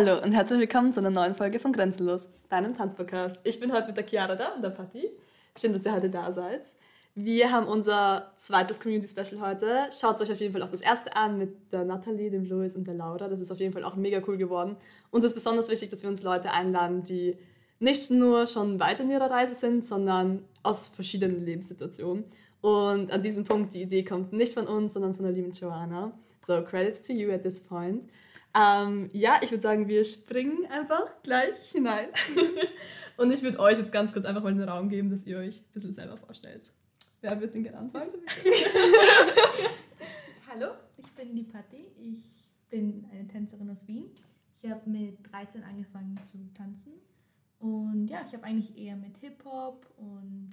Hallo und herzlich willkommen zu einer neuen Folge von Grenzenlos, deinem Tanzpodcast. Ich bin heute mit der Chiara da und der Patti. Schön, dass ihr heute da seid. Wir haben unser zweites Community Special heute. Schaut euch auf jeden Fall auch das erste an mit der Nathalie, dem Louis und der Laura. Das ist auf jeden Fall auch mega cool geworden. Uns ist besonders wichtig, dass wir uns Leute einladen, die nicht nur schon weit in ihrer Reise sind, sondern aus verschiedenen Lebenssituationen. Und an diesem Punkt, die Idee kommt nicht von uns, sondern von der lieben Joanna. So, credits to you at this point. Ähm, ja, ich würde sagen, wir springen einfach gleich hinein. Und ich würde euch jetzt ganz kurz einfach mal den Raum geben, dass ihr euch ein bisschen selber vorstellt. Wer wird denn gerne anfangen? Hallo, ich bin die Patti. Ich bin eine Tänzerin aus Wien. Ich habe mit 13 angefangen zu tanzen. Und ja, ich habe eigentlich eher mit Hip-Hop und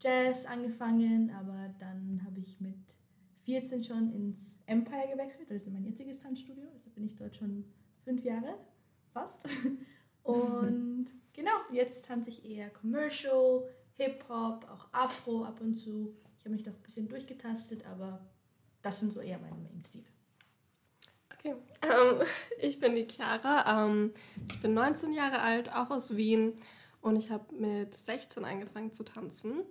Jazz angefangen, aber dann habe ich mit 14 schon ins Empire gewechselt, das ist mein jetziges Tanzstudio, also bin ich dort schon fünf Jahre, fast. Und genau, jetzt tanze ich eher Commercial, Hip-Hop, auch Afro ab und zu. Ich habe mich doch ein bisschen durchgetastet, aber das sind so eher meine Main-Stile. Okay, ähm, ich bin die Chiara. Ähm, ich bin 19 Jahre alt, auch aus Wien. Und ich habe mit 16 angefangen zu tanzen.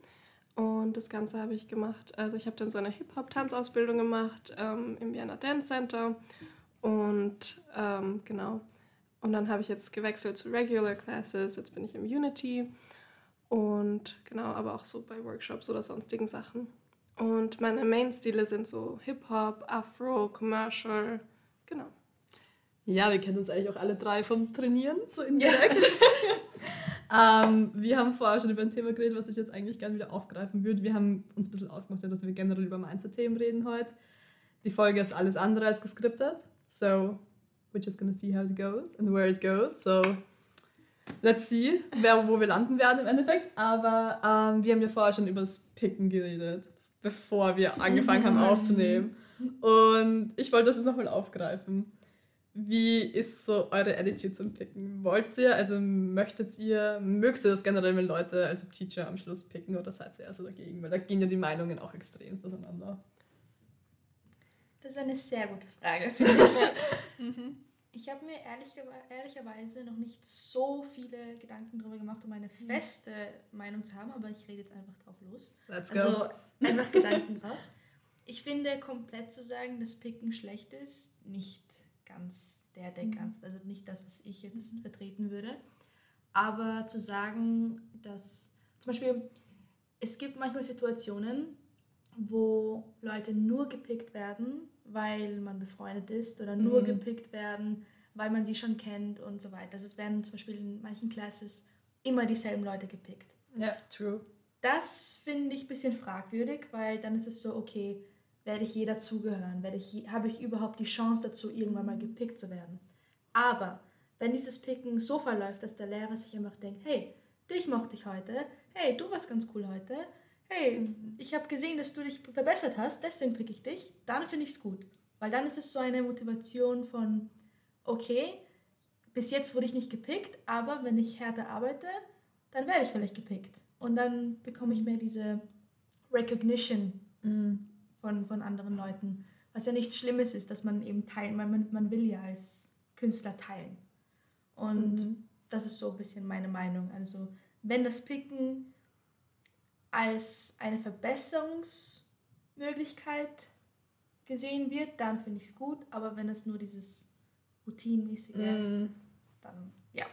Und das Ganze habe ich gemacht. Also ich habe dann so eine Hip-Hop-Tanzausbildung gemacht ähm, im Vienna Dance Center. Und ähm, genau. Und dann habe ich jetzt gewechselt zu Regular Classes. Jetzt bin ich im Unity. Und genau, aber auch so bei Workshops oder sonstigen Sachen. Und meine Main-Stile sind so Hip-Hop, Afro, Commercial. Genau. Ja, wir kennen uns eigentlich auch alle drei vom Trainieren, so indirekt. Ähm, wir haben vorher schon über ein Thema geredet, was ich jetzt eigentlich gerne wieder aufgreifen würde. Wir haben uns ein bisschen ausgemacht, dass wir generell über Mindset-Themen reden heute. Die Folge ist alles andere als geskriptet. So, we're just gonna see how it goes and where it goes. So, let's see, wer, wo wir landen werden im Endeffekt. Aber ähm, wir haben ja vorher schon über das Picken geredet, bevor wir angefangen haben aufzunehmen. Und ich wollte das jetzt nochmal aufgreifen. Wie ist so eure Attitude zum Picken? Wollt ihr, also möchtet ihr, mögt ihr das generell, wenn Leute, also Teacher am Schluss picken oder seid ihr eher so dagegen? Weil da gehen ja die Meinungen auch extrem auseinander. Das ist eine sehr gute Frage, finde ich. mhm. Ich habe mir ehrlich, ehrlicherweise noch nicht so viele Gedanken darüber gemacht, um eine mhm. feste Meinung zu haben, aber ich rede jetzt einfach drauf los. Let's go. Also einfach Gedanken raus. Ich finde, komplett zu sagen, dass Picken schlecht ist, nicht ganz der Deckansatz, mhm. also nicht das, was ich jetzt mhm. vertreten würde. Aber zu sagen, dass zum Beispiel es gibt manchmal Situationen, wo Leute nur gepickt werden, weil man befreundet ist oder nur mhm. gepickt werden, weil man sie schon kennt und so weiter. Also es werden zum Beispiel in manchen Classes immer dieselben Leute gepickt. Ja, true. Das finde ich ein bisschen fragwürdig, weil dann ist es so, okay, werde ich je dazugehören? Werde ich, habe ich überhaupt die Chance dazu, irgendwann mal gepickt zu werden? Aber wenn dieses Picken so verläuft, dass der Lehrer sich einfach denkt, hey, dich mochte ich heute, hey, du warst ganz cool heute, hey, ich habe gesehen, dass du dich verbessert hast, deswegen pick ich dich, dann finde ich es gut. Weil dann ist es so eine Motivation von, okay, bis jetzt wurde ich nicht gepickt, aber wenn ich härter arbeite, dann werde ich vielleicht gepickt. Und dann bekomme ich mehr diese Recognition. Mhm von, von anderen Leuten. Was ja nichts Schlimmes ist, dass man eben teilt, man, man will ja als Künstler teilen. Und mhm. das ist so ein bisschen meine Meinung. Also wenn das Picken als eine Verbesserungsmöglichkeit gesehen wird, dann finde ich es gut. Aber wenn es nur dieses Routinenmäßige, mm. dann ja,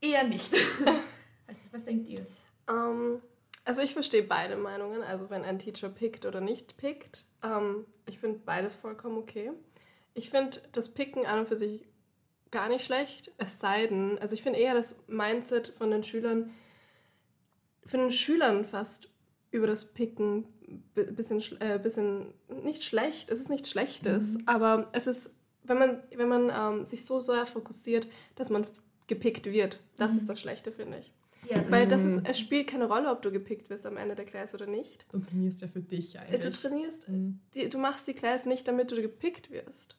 eher nicht. also, was denkt ihr? Um, ähm, also ich verstehe beide Meinungen, also wenn ein Teacher pickt oder nicht pickt. Ähm, ich finde beides vollkommen okay. Ich finde das Picken an und für sich gar nicht schlecht, es sei denn, also ich finde eher das Mindset von den Schülern, von den Schülern fast über das Picken ein bisschen, äh, bisschen nicht schlecht, es ist nichts Schlechtes, mhm. aber es ist, wenn man, wenn man ähm, sich so sehr fokussiert, dass man gepickt wird, das mhm. ist das Schlechte, finde ich. Ja, Weil das ist, es spielt keine Rolle, ob du gepickt wirst am Ende der Class oder nicht. Du trainierst ja für dich eigentlich. Du trainierst, mhm. die, du machst die Class nicht, damit du gepickt wirst.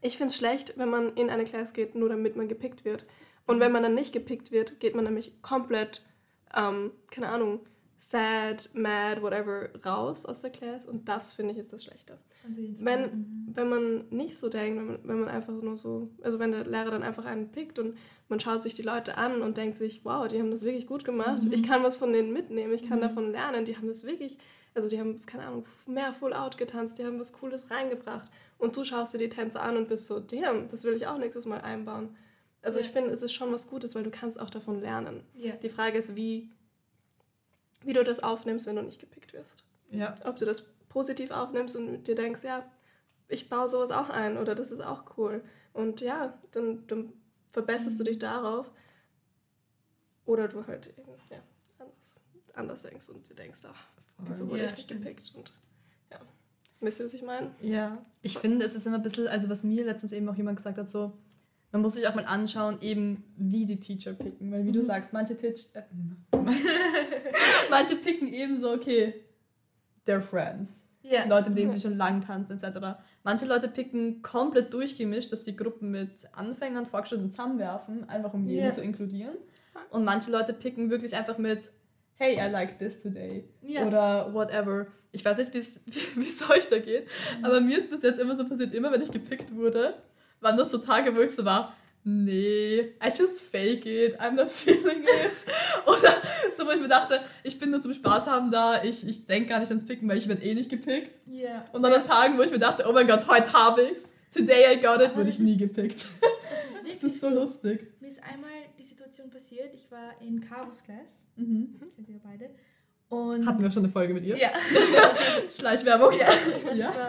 Ich finde es schlecht, wenn man in eine Class geht, nur damit man gepickt wird. Und wenn man dann nicht gepickt wird, geht man nämlich komplett, ähm, keine Ahnung, sad, mad, whatever raus aus der Class und das finde ich ist das Schlechte. Jeden Fall. Wenn, wenn man nicht so denkt, wenn man, wenn man einfach nur so, also wenn der Lehrer dann einfach einen pickt und man schaut sich die Leute an und denkt sich, wow, die haben das wirklich gut gemacht, ich kann was von denen mitnehmen, ich kann davon lernen, die haben das wirklich, also die haben, keine Ahnung, mehr Full Out getanzt, die haben was Cooles reingebracht und du schaust dir die Tänze an und bist so, damn, das will ich auch nächstes Mal einbauen. Also ich Ja. finde, es ist schon was Gutes, weil du kannst auch davon lernen. Ja. Die Frage ist, wie, wie du das aufnimmst, wenn du nicht gepickt wirst Ja. ob du das positiv aufnimmst und dir denkst, ja, ich baue sowas auch ein oder das ist auch cool. Und ja, dann, dann verbesserst du dich darauf. Oder du halt eben, ja, anders, anders denkst und dir denkst, ach, wieso wurde Ja, ich nicht stimmt. gepickt? Und ja, wisst ihr, was ich meine? Ja, ich finde, es ist immer ein bisschen, also was mir letztens eben auch jemand gesagt hat, so, man muss sich auch mal anschauen, eben wie die Teacher picken. Weil wie du sagst, manche Teacher, äh, manche picken eben so, okay, they're friends. Ja. Leute, mit denen sie schon lang tanzen, etc. Manche Leute picken komplett durchgemischt, dass die Gruppen mit Anfängern, Fortgeschrittenen zusammenwerfen, einfach um jeden Ja. zu inkludieren. Und manche Leute picken wirklich einfach mit, hey, I like this today. Ja. Oder whatever. Ich weiß nicht, wie es wie es euch da geht, aber mir ist bis jetzt immer so passiert, immer wenn ich gepickt wurde, waren das so Tage, wo ich so war, nee, I just fake it, I'm not feeling it. Oder so, wo ich mir dachte, ich bin nur zum Spaß haben da, ich, ich denke gar nicht ans Picken, weil ich werde eh nicht gepickt. ja. Und dann an Tagen, wo ich mir dachte, oh mein Gott, heute habe ich's. Today I got it, wurde das ich nie gepickt. Das ist Das wirklich ist so so. lustig. Mir ist einmal die Situation passiert, ich war in Caros Class, Mhm. kennt ihr beide. Und Hatten wir schon eine Folge mit ihr? ja, Schleichwerbung. ja, das Ja. war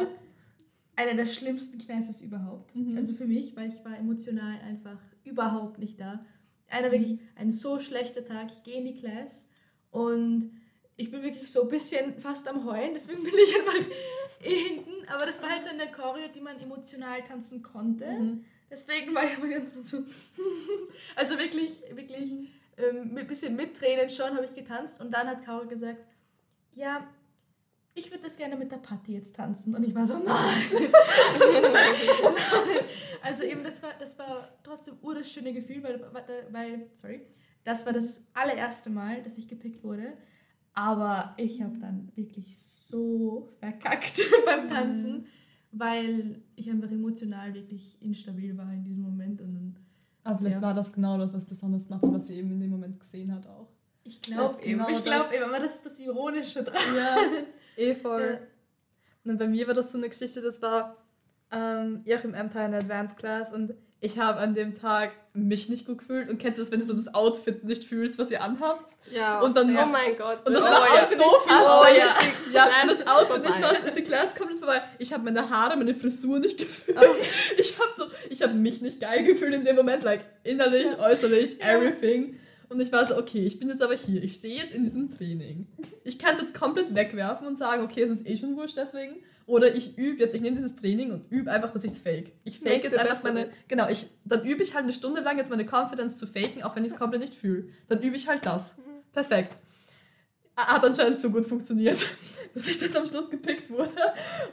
einer der schlimmsten Classes überhaupt. Mhm. Also für mich, weil ich war emotional einfach überhaupt nicht da. Einer wirklich ein so schlechter Tag. Ich gehe in die Class und ich bin wirklich so ein bisschen fast am Heulen, deswegen bin ich einfach hinten. Aber das war halt so eine Choreo, die man emotional tanzen konnte. Mhm. Deswegen war ich aber ganz so. also wirklich, wirklich ähm, mit ein bisschen mit Tränen schon habe ich getanzt. Und dann hat Caro gesagt: Ja, ich würde das gerne mit der Patti jetzt tanzen. Und ich war so: Nein. also eben, das war, das war trotzdem ur das schöne Gefühl, weil, weil, sorry, das war das allererste Mal, dass ich gepickt wurde. Aber ich habe dann wirklich so verkackt beim Tanzen, weil ich einfach emotional wirklich instabil war in diesem Moment. Und dann, Aber vielleicht Ja. war das genau das, was besonders macht was sie eben in dem Moment gesehen hat auch. ich glaube eben, genau ich glaube eben, aber das ist das Ironische dran. Ja, eh voll. Ja. Und bei mir war das so eine Geschichte, das war ähm, auch im Empire in Advanced Class und ich habe an dem Tag mich nicht gut gefühlt. Und kennst du das, wenn du so das Outfit nicht fühlst, was ihr anhabt? Ja. Und dann- oh mein Gott. Und das oh, macht ja. auch so viel Oh, ja. Ja, Class das Outfit nicht passt, ist die Class komplett vorbei. Ich habe meine Haare, meine Frisur nicht gefühlt. Ich habe so, ich habe mich nicht geil gefühlt in dem Moment, like innerlich, äußerlich, Ja. everything. Und ich war so, okay, ich bin jetzt aber hier, ich stehe jetzt in diesem Training. Ich kann es jetzt komplett wegwerfen und sagen, okay, es ist eh schon wurscht deswegen. Oder ich übe jetzt, ich nehme dieses Training und übe einfach, dass ich es fake. Ich fake Make jetzt einfach meine, genau, ich, dann übe ich halt eine Stunde lang jetzt meine Confidence zu faken, auch wenn ich es komplett nicht fühle. Dann übe ich halt das. Perfekt. Hat anscheinend so gut funktioniert, dass ich dann am Schluss gepickt wurde.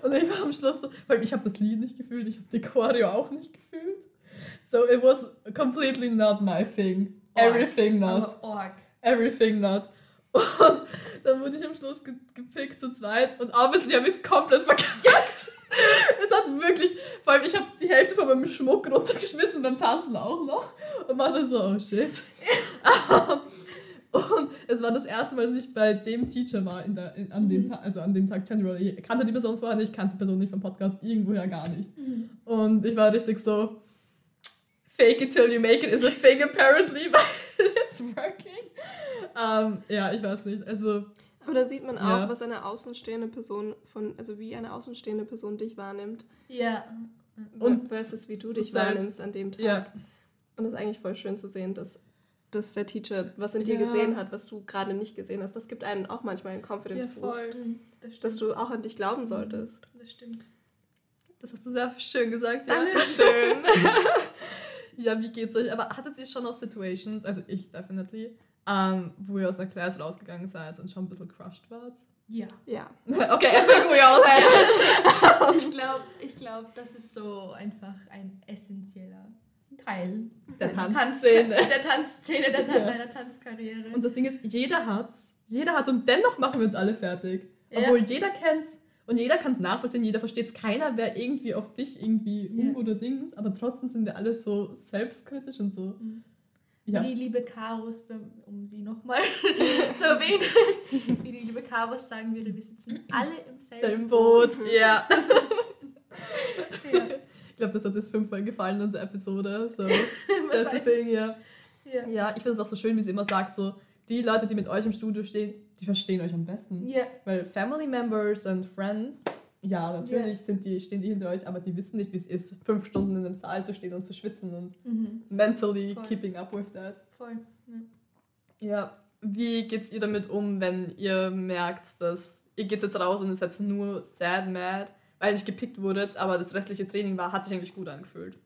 Und ich war am Schluss so, weil ich habe das Lied nicht gefühlt, ich habe die Choreo auch nicht gefühlt. So it was completely not my thing. Everything not. Everything not. Und dann wurde ich am Schluss ge gepickt zu zweit und obviously habe ich es komplett verkackt. es hat wirklich, vor allem ich habe die Hälfte von meinem Schmuck runtergeschmissen beim Tanzen auch noch und war dann so, oh shit. und es war das erste Mal, dass ich bei dem Teacher war, in der, in, an dem Tag, also an dem Tag generally. Ich kannte die Person vorher nicht, kannte die Person nicht vom Podcast, irgendwoher gar nicht. Und ich war richtig so, fake it till you make it is a thing apparently, weil it's working. Ähm, ja, ich weiß nicht. Also, Aber da sieht man auch, Ja. was eine außenstehende Person von, also wie eine außenstehende Person dich wahrnimmt. Ja. Und versus wie du dich selbst. wahrnimmst an dem Tag. ja. Und das ist eigentlich voll schön zu sehen, dass, dass der Teacher was in dir Ja. gesehen hat, was du gerade nicht gesehen hast. Das gibt einen auch manchmal einen Confidence Ja, Boost, voll. Das stimmt. dass du auch an dich glauben solltest. das stimmt. Das hast du sehr schön gesagt. Ja. Dankeschön. ja, wie geht's euch? Aber hattet ihr schon auch Situations, also ich definitely, ähm, wo ihr aus einer Class rausgegangen seid und schon ein bisschen crushed wart? Ja. ja. okay, I think we all had it. Ich glaube, ich glaub, das ist so einfach ein essentieller Teil Der Tanzszene. Tanz- der Tanzszene, der, Ja. deiner Tanzkarriere. Und das Ding ist, jeder hat's Jeder hat und dennoch machen wir uns alle fertig. Ja. Obwohl jeder kennt's und jeder kann es nachvollziehen, jeder versteht es. Keiner wäre irgendwie auf dich irgendwie um Ja. oder Dings, aber trotzdem sind wir alle so selbstkritisch und so. Ja. Wie die liebe Karos, um sie nochmal zu erwähnen, wie die liebe Karos sagen würde, wir sitzen alle im selben, Selben Boot. Ja. Ja, Ich glaube, das hat uns fünfmal gefallen in unserer Episode. So, that's wahrscheinlich. thing, ja. Ja. Ja, ich finde es auch so schön, wie sie immer sagt, so, die Leute, die mit euch im Studio stehen, die verstehen euch am besten. Ja. Weil Family Members und Friends, ja, natürlich Ja. Sind die, stehen die hinter euch, aber die wissen nicht, wie es ist, fünf Stunden in einem Saal zu stehen und zu schwitzen und Mhm. mentally Voll. keeping up with that. Voll. Ja. Ja, wie geht's ihr damit um, wenn ihr merkt, dass ihr geht jetzt raus und ihr seid nur sad, mad, weil nicht gepickt wurdet, aber das restliche Training war, hat sich eigentlich gut angefühlt.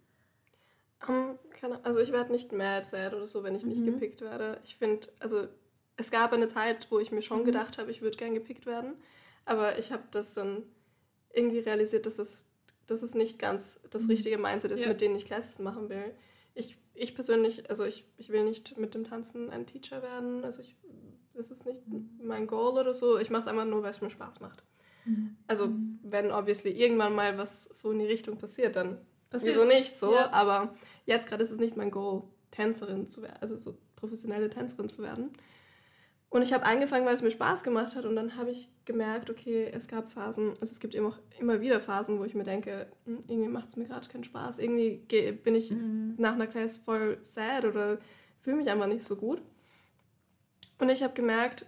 Ähm, keine, also ich werde nicht mad, sad oder so, wenn ich nicht Mhm. gepickt werde. Ich finde, also es gab eine Zeit, wo ich mir schon Mhm. gedacht habe, ich würde gern gepickt werden. Aber ich habe das dann irgendwie realisiert, dass es, dass es nicht ganz das Mhm. richtige Mindset ist, Ja. mit dem ich Classes machen will. Ich, ich persönlich, also ich, ich will nicht mit dem Tanzen ein Teacher werden. Also ich, das ist nicht mein Goal oder so. Ich mache es einfach nur, weil es mir Spaß macht. Also wenn obviously irgendwann mal was so in die Richtung passiert, dann wieso nicht so. Ja. Aber jetzt gerade ist es nicht mein Goal, Tänzerin zu werden, also so professionelle Tänzerin zu werden. Und ich habe angefangen, weil es mir Spaß gemacht hat und dann habe ich gemerkt, okay, es gab Phasen, also es gibt immer, immer wieder Phasen, wo ich mir denke, hm, irgendwie macht es mir gerade keinen Spaß, irgendwie bin ich nach einer Class voll sad oder fühle mich einfach nicht so gut. Und ich habe gemerkt,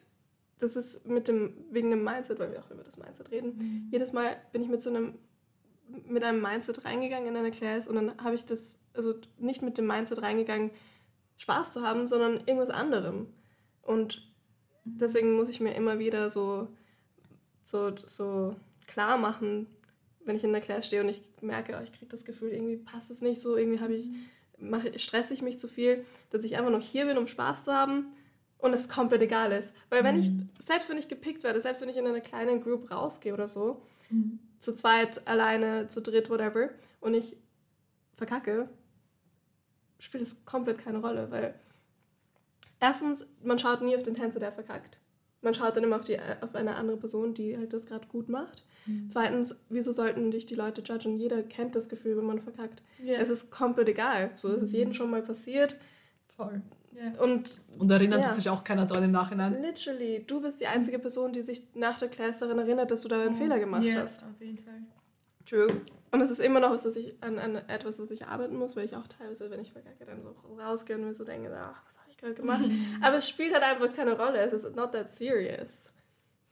das ist mit dem, wegen dem Mindset, weil wir auch über das Mindset reden, jedes Mal bin ich mit so einem, mit einem Mindset reingegangen in eine Class und dann habe ich das, also nicht mit dem Mindset reingegangen, Spaß zu haben, sondern irgendwas anderem. Und deswegen muss ich mir immer wieder so, so, so klar machen, wenn ich in der Class stehe und ich merke, oh, ich kriege das Gefühl, irgendwie passt es nicht so, irgendwie habe ich, mache, stresse ich mich zu viel, dass ich einfach noch hier bin, um Spaß zu haben und es komplett egal ist. Weil wenn ich, selbst wenn ich gepickt werde, selbst wenn ich in einer kleinen Group rausgehe oder so, zu zweit, alleine, zu dritt, whatever, und ich verkacke, spielt es komplett keine Rolle, weil erstens, man schaut nie auf den Tänzer, der verkackt. Man schaut dann immer auf, die, auf eine andere Person, die halt das gerade gut macht. Zweitens, wieso sollten dich die Leute judgen? Jeder kennt das Gefühl, wenn man verkackt. Ja. Es ist komplett egal. So, es ist jedem schon mal passiert. Voll. Ja. Und Und erinnert Ja. sich auch keiner dran im Nachhinein. literally, du bist die einzige Person, die sich nach der Class daran erinnert, dass du da einen Fehler gemacht ja, hast. auf jeden Fall. True. Und es ist immer noch, dass ich an, an etwas, was ich arbeiten muss, weil ich auch teilweise, wenn ich verkacke, dann so rausgehe und mir so denke, ach, was habe ich gerade gemacht? Aber es spielt halt einfach keine Rolle. Es ist not that serious.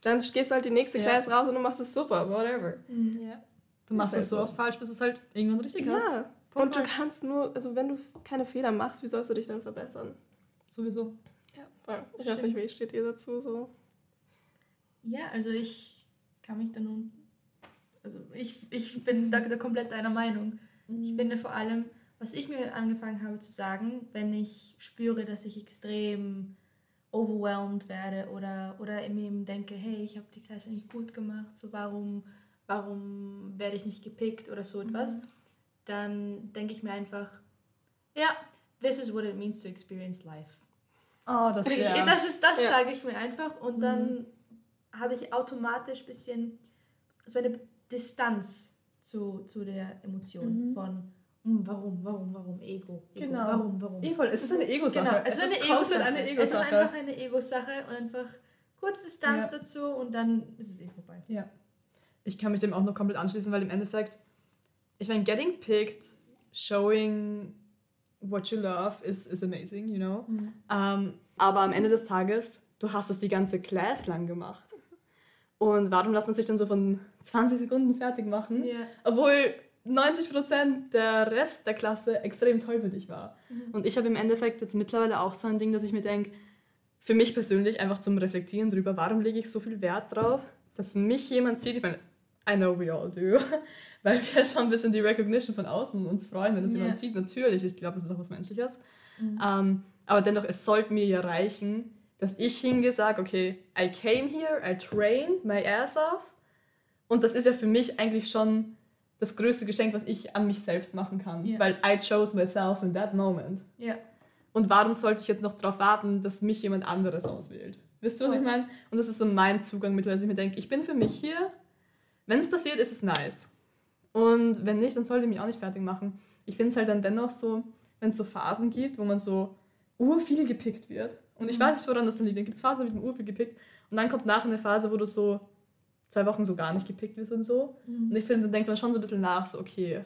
Dann gehst du halt die nächste Ja. Class raus und du machst es super, whatever. Ja. Du machst es so oft falsch, bis du es halt irgendwann richtig hast. Ja. Und du kannst nur, also wenn du keine Fehler machst, wie sollst du dich dann verbessern? Sowieso. Ja, voll. Ich weiß nicht, wie steht ihr dazu so? Ja, also ich kann mich da nun. Also ich, ich bin da, da komplett deiner Meinung. Ich finde vor allem, was ich mir angefangen habe zu sagen, wenn ich spüre, dass ich extrem overwhelmed werde oder, oder eben denke, hey, ich habe die Klasse nicht gut gemacht, so warum, warum werde ich nicht gepickt oder so etwas, dann denke ich mir einfach, ja, this is what it means to experience life. Oh, das ja. Das ist das, Ja. sage ich mir einfach. Und dann habe ich automatisch ein bisschen so eine Distanz zu, zu der Emotion von hm, warum, warum, warum, Ego. Ego Genau. Warum, warum. Voll, es ist eine Ego-Sache. Genau, es, ist eine komplett Ego-Sache. Es ist einfach eine Ego-Sache und einfach kurz Distanz Ja. dazu und dann ist es eh vorbei. Ja. Ich kann mich dem auch noch komplett anschließen, weil im Endeffekt, ich meine, getting picked, showing what you love is, is amazing, you know. Ähm, aber am Ende des Tages, du hast es die ganze Class lang gemacht. Und warum lässt man sich dann so von 20 Sekunden fertig machen? Ja. Obwohl 90% der Rest der Klasse extrem toll für dich war. Und ich habe im Endeffekt jetzt mittlerweile auch so ein Ding, dass ich mir denke, für mich persönlich einfach zum Reflektieren drüber, warum lege ich so viel Wert drauf, dass mich jemand sieht. Ich meine, I know we all do. Weil wir schon ein bisschen die Recognition von außen uns freuen, wenn es Ja. jemand sieht. Natürlich, ich glaube, das ist auch was Menschliches. Ähm, aber dennoch, es sollte mir ja reichen, dass ich hingehe, sage, okay, I came here, I trained my ass off. Und das ist ja für mich eigentlich schon das größte Geschenk, was ich an mich selbst machen kann. Ja. Weil I chose myself in that moment. Ja. Und warum sollte ich jetzt noch darauf warten, dass mich jemand anderes auswählt? Wisst ihr, was ich meine? Und das ist so mein Zugang mit, dass ich mir denke, ich bin für mich hier. Wenn es passiert, ist es nice. Und wenn nicht, dann sollte ich mich auch nicht fertig machen. Ich finde es halt dann dennoch so, wenn es so Phasen gibt, wo man so urviel gepickt wird. Und ich Mhm. weiß nicht, woran das dann liegt. Dann gibt es Phasen, wo ich mir urviel gepickt. Und dann kommt nachher eine Phase, wo du so zwei Wochen so gar nicht gepickt wirst und so. Und ich finde, dann denkt man schon so ein bisschen nach, so okay,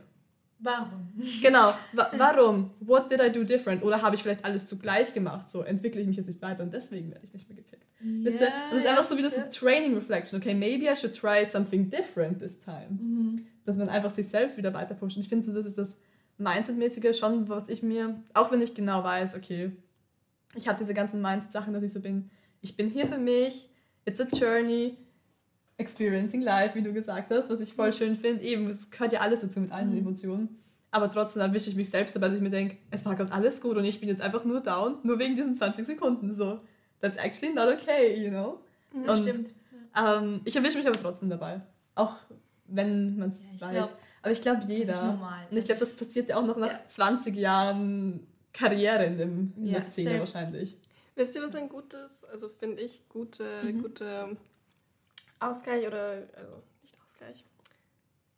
Warum? Genau. Wa warum? What did I do different? Oder habe ich vielleicht alles zugleich gemacht? So entwickle ich mich jetzt nicht weiter und deswegen werde ich nicht mehr gepickt. Ihr? das ist einfach so wie das. Training Reflection. Okay, maybe I should try something different this time. Mhm. Dass man einfach sich selbst wieder weiter pusht. Und ich finde, so, das ist das Mindset-mäßige schon, was ich mir, auch wenn ich genau weiß, okay, ich habe diese ganzen Mindset-Sachen, dass ich so bin, ich bin hier für mich, it's a journey, experiencing life, wie du gesagt hast, was ich voll schön finde. Eben, es gehört ja alles dazu mit allen Mhm. Emotionen. Aber trotzdem erwische ich mich selbst dabei, dass ich mir denke, es war gerade alles gut und ich bin jetzt einfach nur down, nur wegen diesen 20 Sekunden. So, that's actually not okay, you know? Das Und- stimmt. Ähm, ich erwische mich aber trotzdem dabei. Auch wenn man es Ja, weiß. glaub, aber ich glaube, Das jeder. ist normal. Und ich glaube, das passiert ja auch noch nach Ja. 20 Jahren Karriere in, dem, in Ja, der Szene same. wahrscheinlich. Wisst ihr, was ein gutes, also finde ich, gute, Mhm. gute Ausgleich oder, also nicht Ausgleich,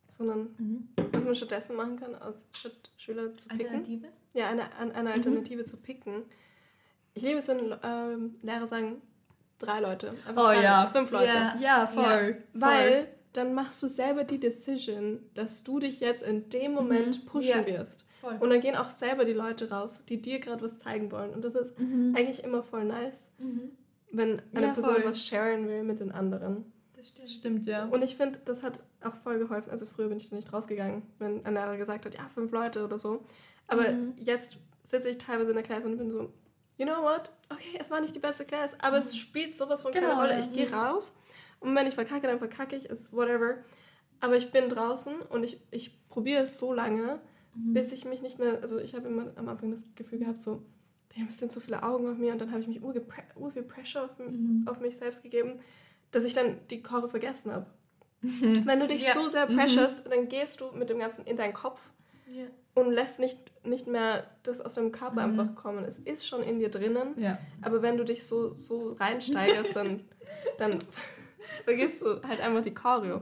sondern Mhm. was man stattdessen machen kann, aus statt Schüler zu picken. Alternative? Ja, eine, an- eine Alternative zu picken. Ich liebe es, wenn ähm, Lehrer sagen, drei Leute, einfach Oh drei ja. Leute, fünf Leute. Ja. Ja, voll. Weil dann machst du selber die Decision, dass du dich jetzt in dem Moment pushen Ja. wirst. Voll. Und dann gehen auch selber die Leute raus, die dir gerade was zeigen wollen. Und das ist eigentlich immer voll nice, Mhm. wenn eine Ja, Person voll. was sharen will mit den anderen. Das stimmt. Das stimmt, ja. Und ich finde, das hat auch voll geholfen. Also früher bin ich da nicht rausgegangen, wenn ein Lehrer gesagt hat, ja, fünf Leute oder so. Aber Mhm. jetzt sitze ich teilweise in der Klasse und bin so, you know what? Okay, es war nicht die beste Klasse, aber es spielt sowas von keine Genau, Rolle. ja. Ich gehe raus und wenn ich verkacke, dann verkacke ich, ist whatever. Aber ich bin draußen und ich, ich probiere es so lange, bis ich mich nicht mehr, also ich habe immer am Anfang das Gefühl gehabt, so, damn, es sind so viele Augen auf mir und dann habe ich mich ur, ur viel Pressure auf, Mhm. auf mich selbst gegeben, dass ich dann die Chore vergessen habe. Wenn du dich Ja. so sehr Mhm. pressurst, dann gehst du mit dem Ganzen in deinen Kopf Ja. und lässt nicht, nicht mehr das aus deinem Körper Mhm. einfach kommen. Es ist schon in dir drinnen, Ja. aber wenn du dich so, so reinsteigerst, dann, dann vergisst du halt einfach die Choreo.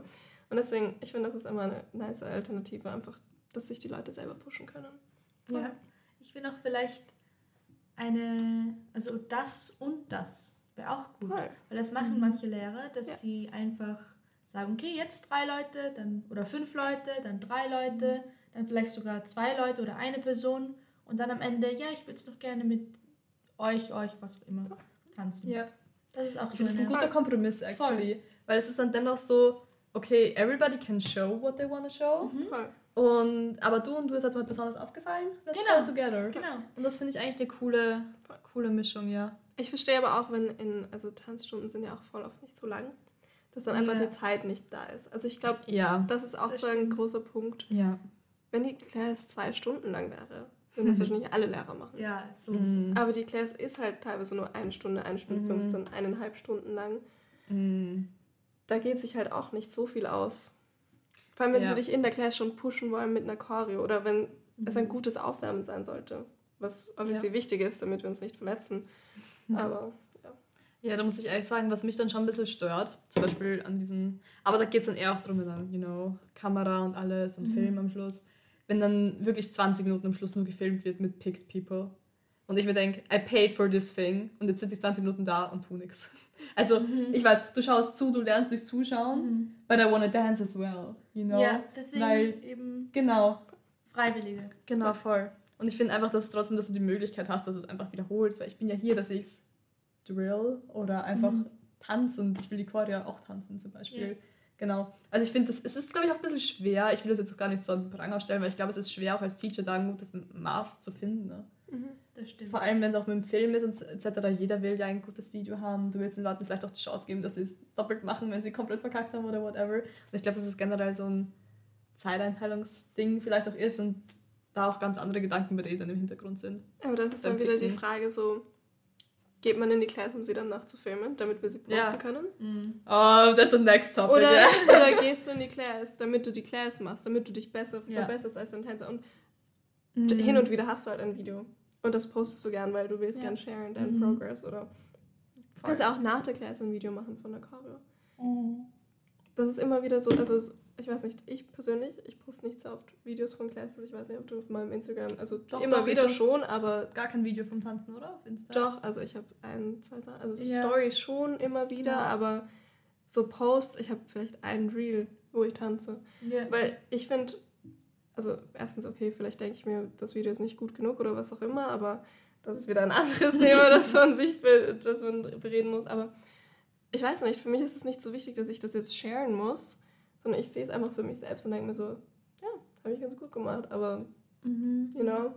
Und deswegen, ich finde, das ist immer eine nice Alternative, einfach, dass sich die Leute selber pushen können. Ja. Ich finde auch vielleicht eine, also das und das wäre auch gut. Voll. Weil das machen Mhm. manche Lehrer, dass Ja. sie einfach sagen, okay, jetzt drei Leute, dann oder fünf Leute, dann drei Leute, dann vielleicht sogar zwei Leute oder eine Person und dann am Ende, ja, ich würde es noch gerne mit euch, euch, was auch immer, tanzen. ja. Das ist auch Ich so finde das ist ein eine, guter Kompromiss, actually. Weil es ist dann dennoch so, okay, everybody can show what they want to show. Mhm. Voll. Und, aber du und du ist jetzt mal besonders aufgefallen. Let's Genau. go together. Genau. Und das finde ich eigentlich eine coole, coole Mischung, ja. Ich verstehe aber auch, wenn in, also Tanzstunden sind ja auch voll oft nicht so lang, dass dann einfach Ja. die Zeit nicht da ist. Also ich glaube, Ja. das ist auch Das so ein stimmt. großer Punkt. Ja. Wenn die Class zwei Stunden lang wäre, würden das wahrscheinlich alle Lehrer machen. Ja, sowieso. Mhm. Aber die Class ist halt teilweise nur eine Stunde, eine Stunde Mhm. 15, eineinhalb Stunden lang. Mhm. Da geht sich halt auch nicht so viel aus. Vor allem, wenn Ja. sie dich in der Class schon pushen wollen mit einer Choreo oder wenn es Mhm. ein gutes Aufwärmen sein sollte. Was obviously wichtig ist, damit wir uns nicht verletzen. Aber Ja, da muss ich ehrlich sagen, was mich dann schon ein bisschen stört, zum Beispiel an diesen, aber da geht es dann eher auch drum, dann, you know, Kamera und alles und Mhm. Film am Schluss, wenn dann wirklich 20 Minuten am Schluss nur gefilmt wird mit Picked People und ich mir denke, I paid for this thing und jetzt sitze ich 20 Minuten da und tu nichts. Also, Mhm. ich weiß, du schaust zu, du lernst durchs Zuschauen, Mhm. but I wanna dance as well, you know? Ja, deswegen weil- eben Genau, Freiwillige. genau, voll. Und ich finde einfach, dass trotzdem, dass du die Möglichkeit hast, dass du es einfach wiederholst, weil ich bin ja hier, dass ich es drill oder einfach Mhm. tanze und ich will die Choreo auch tanzen zum Beispiel. Genau. Also ich finde, es ist, glaube ich, auch ein bisschen schwer. Ich will das jetzt auch gar nicht so an Pranger stellen, weil ich glaube, es ist schwer, auch als Teacher da ein gutes Maß zu finden. Ne? Das stimmt. Vor allem, wenn es auch mit dem Film ist und etc. Jeder will ja ein gutes Video haben. Du willst den Leuten vielleicht auch die Chance geben, dass sie es doppelt machen, wenn sie komplett verkackt haben oder whatever. Und ich glaube, dass es generell so ein Zeiteinteilungsding vielleicht auch ist und da auch ganz andere Gedanken bei denen im Hintergrund sind. Aber das ist dann wieder die. Frage so, geht man in die Class, um sie dann nachzufilmen, damit wir sie posten Ja. können? Mhm. Oh, that's a next topic. Oder, ja. oder gehst du in die Class, damit du die Class machst, damit du dich besser Ja. verbesserst als dein Tänzer. Und Mhm. hin und wieder hast du halt ein Video. Und das postest du gern, weil du willst Ja. gern sharen, deinen Mhm. Progress oder Du kannst ja auch nach der Klasse ein Video machen von der Choreo. Das ist immer wieder so, also ich weiß nicht, ich persönlich, ich poste nicht so oft Videos von Classes. Ich weiß nicht, ob du auf meinem Instagram, also Doch, immer doch, wieder schon, aber Gar kein Video vom Tanzen, oder? Auf Insta? doch, also ich habe ein, zwei Sachen, also Ja. Stories schon immer wieder, Ja. aber so Posts, ich habe vielleicht ein Reel, wo ich tanze. Ja. Weil ich finde, also erstens, okay, vielleicht denke ich mir, das Video ist nicht gut genug oder was auch immer, aber das ist wieder ein anderes Thema, das man sich das man bereden muss. Aber ich weiß nicht, für mich ist es nicht so wichtig, dass ich das jetzt sharen muss, sondern ich sehe es einfach für mich selbst und denke mir so, ja, habe ich ganz gut gemacht, aber, Mhm. you know,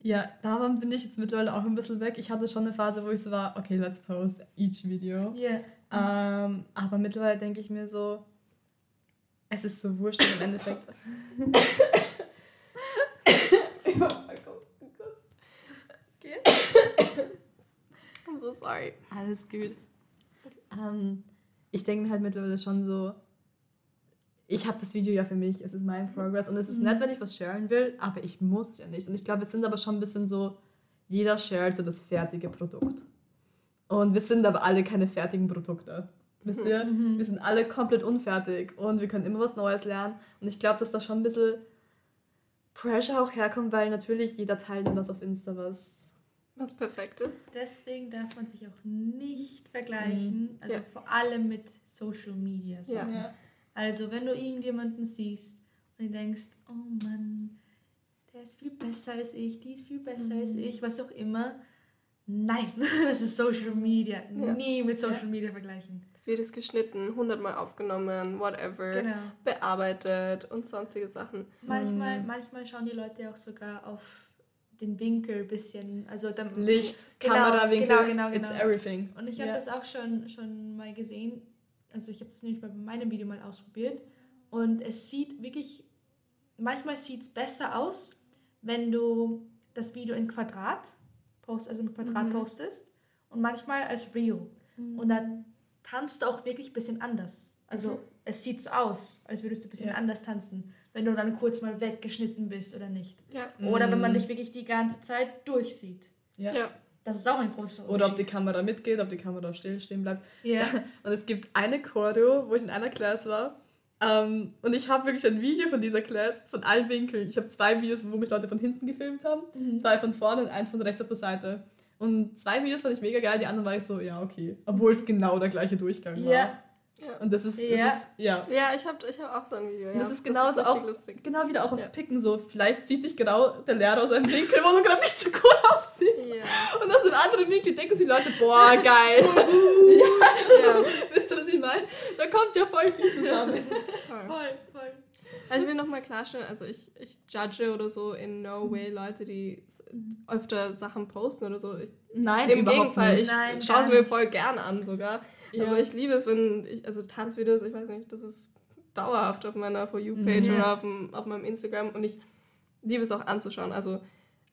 Ja, davon bin ich jetzt mittlerweile auch ein bisschen weg. Ich hatte schon eine Phase, wo ich so war, okay, let's post each video. Ja. Ähm, aber mittlerweile denke ich mir so, es ist so wurscht im Endeffekt. I'm so sorry. Alles gut. Ähm, ich denke mir halt mittlerweile schon so, ich habe das Video ja für mich, es ist mein Progress und es ist nett, wenn ich was sharen will, aber ich muss ja nicht. Und ich glaube, wir sind aber schon ein bisschen so, jeder shared so das fertige Produkt. Und wir sind aber alle keine fertigen Produkte. Wisst ihr? Mhm. Wir sind alle komplett unfertig und wir können immer was Neues lernen. Und ich glaube, dass da schon ein bisschen Pressure auch herkommt, weil natürlich jeder teilt dann das auf Insta was. Was perfekt ist. Deswegen darf man sich auch nicht vergleichen, also Ja. vor allem mit Social Media. So. Ja. Also wenn du irgendjemanden siehst und du denkst, oh Mann, der ist viel besser als ich, die ist viel besser als ich, was auch immer. Nein, das ist Social Media. Ja. Nie mit Social Media vergleichen. Das Video ist geschnitten, hundertmal aufgenommen, whatever, Genau. bearbeitet und sonstige Sachen. Manchmal, manchmal schauen die Leute auch sogar auf den Winkel ein bisschen. Also dann, Licht, Genau, Kamerawinkel, genau, genau, it's genau. everything. Und ich habe Ja. das auch schon, schon mal gesehen. Also ich habe das nämlich bei meinem Video mal ausprobiert. Und es sieht wirklich, manchmal sieht es besser aus, wenn du das Video in Quadrat post, also in Quadrat Mhm. postest. Und manchmal als Reel. Und dann tanzt du auch wirklich ein bisschen anders. Also es sieht so aus, als würdest du ein bisschen Ja. anders tanzen, wenn du dann kurz mal weggeschnitten bist oder nicht. Ja. Oder wenn man Mm. dich wirklich die ganze Zeit durchsieht. Ja. Ja. Das ist auch ein großer Unterschied. Oder ob die Kamera mitgeht, ob die Kamera still stehen bleibt. Ja. Und es gibt eine Choreo, wo ich in einer Class war. Ähm, und ich habe wirklich ein Video von dieser Class, von allen Winkeln. Ich habe zwei Videos, wo mich Leute von hinten gefilmt haben, Mhm. zwei von vorne und eins von rechts auf der Seite. Und zwei Videos fand ich mega geil, die anderen war ich so, ja, okay. Obwohl es genau der gleiche Durchgang war. Ja. Und das ist, das Ja. ist ja. Ja, ich habe ich hab auch so ein Video. Ja. Das ist genauso richtig auch- lustig. Genau wieder auch aufs Ja. Picken so. Vielleicht sieht dich genau der Lehrer aus einem Winkel, wo du gerade nicht so gut aussiehst. Ja. Und aus einem anderen Winkel denken sich die Leute, boah, geil. ja. Wisst ihr, was ich meine? Da kommt ja voll viel zusammen. Voll. Voll, voll. Also ich will nochmal klarstellen, also ich, ich judge oder so in no way Leute, die öfter Sachen posten oder so. Ich, Nein, Im überhaupt Gegenteil, nicht. ich Nein, schaue es mir voll gern an sogar. Ja. Also ich liebe es, wenn ich, also Tanzvideos, ich weiß nicht, das ist dauerhaft auf meiner For You-Page Mhm. oder Ja. auf, dem, auf meinem Instagram und ich liebe es auch anzuschauen. Also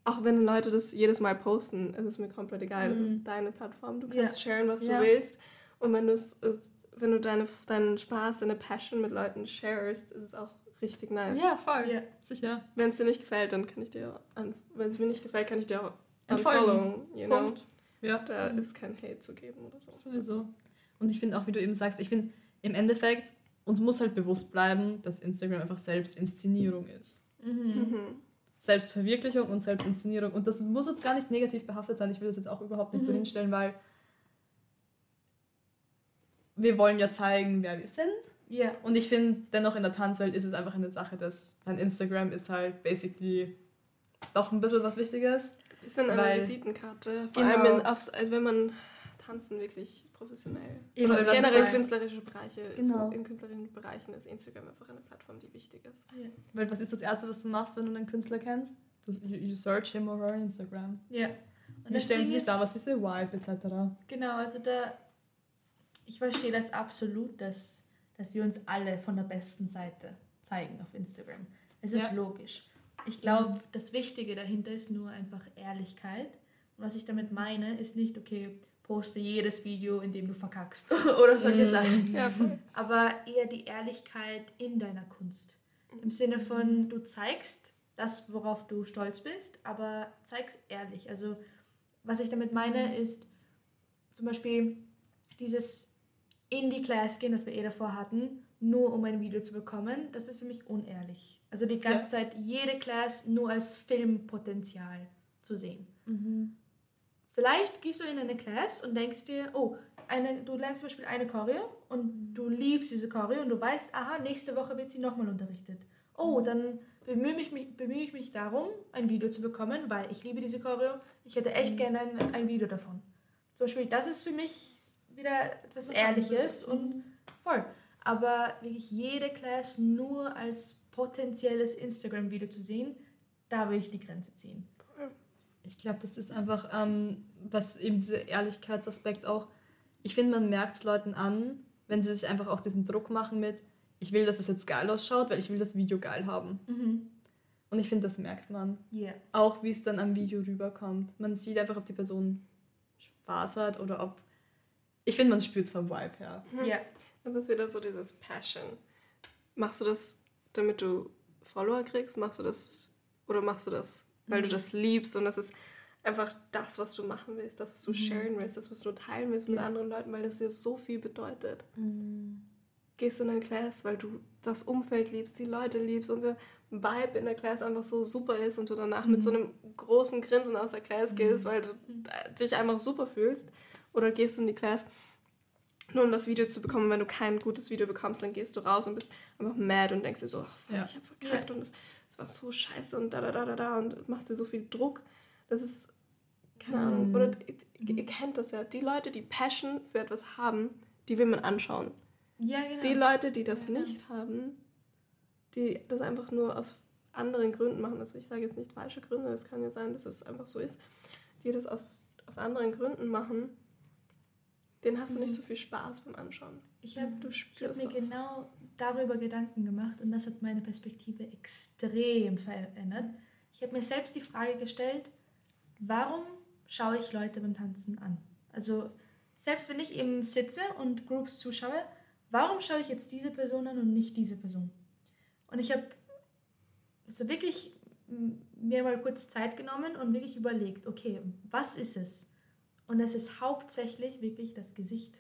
auch wenn Leute das jedes Mal posten, es ist mir komplett egal. Das Mhm. ist deine Plattform, du Ja. kannst sharen, was Ja. du willst. Und wenn du es, es- wenn du deine, deinen Spaß, deine Passion mit Leuten sharest, ist es auch richtig nice. Ja, voll. Ja. Sicher. Wenn es dir nicht gefällt, dann kann ich dir, wenn es mir nicht gefällt, kann ich dir auch Entfolgen. unfollowen, you know. Punkt. Ja. Da ist kein Hate zu geben oder so. Sowieso. Und ich finde auch, wie du eben sagst, ich finde, im Endeffekt, uns muss halt bewusst bleiben, dass Instagram einfach Selbstinszenierung ist. Mhm. Mhm. Selbstverwirklichung und Selbstinszenierung. Und das muss uns gar nicht negativ behaftet sein. Ich will das jetzt auch überhaupt nicht so Mhm. hinstellen, weil wir wollen ja zeigen, wer wir sind. Ja. Und ich finde, dennoch in der Tanzwelt ist es einfach eine Sache, dass dein Instagram ist halt basically doch ein bisschen was Wichtiges. Bisschen eine Visitenkarte. Vor Genau. allem in, aufs, also wenn man tanzen wirklich professionell. Eben, Oder ist generell künstlerische Bereiche. Genau. So in künstlerischen Bereichen ist Instagram einfach eine Plattform, die wichtig ist. Weil was ist das Erste, was du machst, wenn du einen Künstler kennst? Du, you, you search him or her on Instagram. Ja. Und Wie das stellen sich ist, da? Was ist der Vibe etc.? Genau, also da, ich verstehe das absolut, dass, dass wir uns alle von der besten Seite zeigen auf Instagram. Es ist Ja. logisch. Ich glaube, das Wichtige dahinter ist nur einfach Ehrlichkeit. Und was ich damit meine, ist nicht, okay, poste jedes Video, in dem du verkackst oder solche Mhm. Sachen. Ja, aber eher die Ehrlichkeit in deiner Kunst. Im Sinne von, du zeigst das, worauf du stolz bist, aber zeig's ehrlich. Also, was ich damit meine, ist, zum Beispiel dieses in die Class gehen, das wir eh davor hatten, nur um ein Video zu bekommen, das ist für mich unehrlich. Also die ganze Ja. Zeit jede Class nur als Filmpotenzial zu sehen. Vielleicht gehst du in eine Class und denkst dir, oh, eine, du lernst zum Beispiel eine Choreo und du liebst diese Choreo und du weißt, aha, nächste Woche wird sie nochmal unterrichtet. Oh, dann bemühe ich, mich, bemühe ich mich darum, ein Video zu bekommen, weil ich liebe diese Choreo. Ich hätte echt gerne ein, ein Video davon. Zum Beispiel, das ist für mich wieder etwas Was Ehrliches und voll. Aber wirklich jede Class nur als potenzielles Instagram-Video zu sehen, da will ich die Grenze ziehen. Ich glaube, das ist einfach, ähm, was eben dieser Ehrlichkeitsaspekt auch, ich finde, man merkt es Leuten an, wenn sie sich einfach auch diesen Druck machen mit, ich will, dass das jetzt geil ausschaut, weil ich will das Video geil haben. Mhm. Und ich finde, das merkt man. Yeah. Auch wie es dann am Video rüberkommt. Man sieht einfach, ob die Person Spaß hat oder ob. Ich finde, man spürt es vom Vibe her. Ja. Das ist wieder so dieses Passion. Machst du das, damit du Follower kriegst? Machst du das oder machst du das, weil du das liebst und das ist einfach das, was du machen willst, das, was du sharen willst, das, was du teilen willst mit Ja. anderen Leuten, weil das dir so viel bedeutet. Gehst du in eine Class, weil du das Umfeld liebst, die Leute liebst und der Vibe in der Class einfach so super ist und du danach mit so einem großen Grinsen aus der Class gehst, weil du äh, dich einfach super fühlst? Oder gehst du in die Class nur um das Video zu bekommen. Wenn du kein gutes Video bekommst, dann gehst du raus und bist einfach mad und denkst dir so, ach, fuck, Ja. ich habe verkackt und es, es war so scheiße und da, da, da, da, da und machst dir so viel Druck. Das ist, keine Ahnung, Mhm. oder ihr, ihr kennt das ja, die Leute, die Passion für etwas haben, die will man anschauen. Ja, genau. Die Leute, die das Ja. nicht haben, die das einfach nur aus anderen Gründen machen, also ich sage jetzt nicht falsche Gründe, es kann ja sein, dass es einfach so ist, die das aus, aus anderen Gründen machen, denen hast du nicht Mhm. so viel Spaß beim Anschauen. ich habe hab mir genau darüber Gedanken gemacht und das hat meine Perspektive extrem verändert. Ich habe mir selbst die Frage gestellt, warum schaue ich Leute beim Tanzen an? Also selbst wenn ich eben sitze und Groups zuschaue, warum schaue ich jetzt diese Person an und nicht diese Person? Und ich habe so wirklich mir mal kurz Zeit genommen und wirklich überlegt, okay, was ist es? Und es ist hauptsächlich wirklich das Gesicht.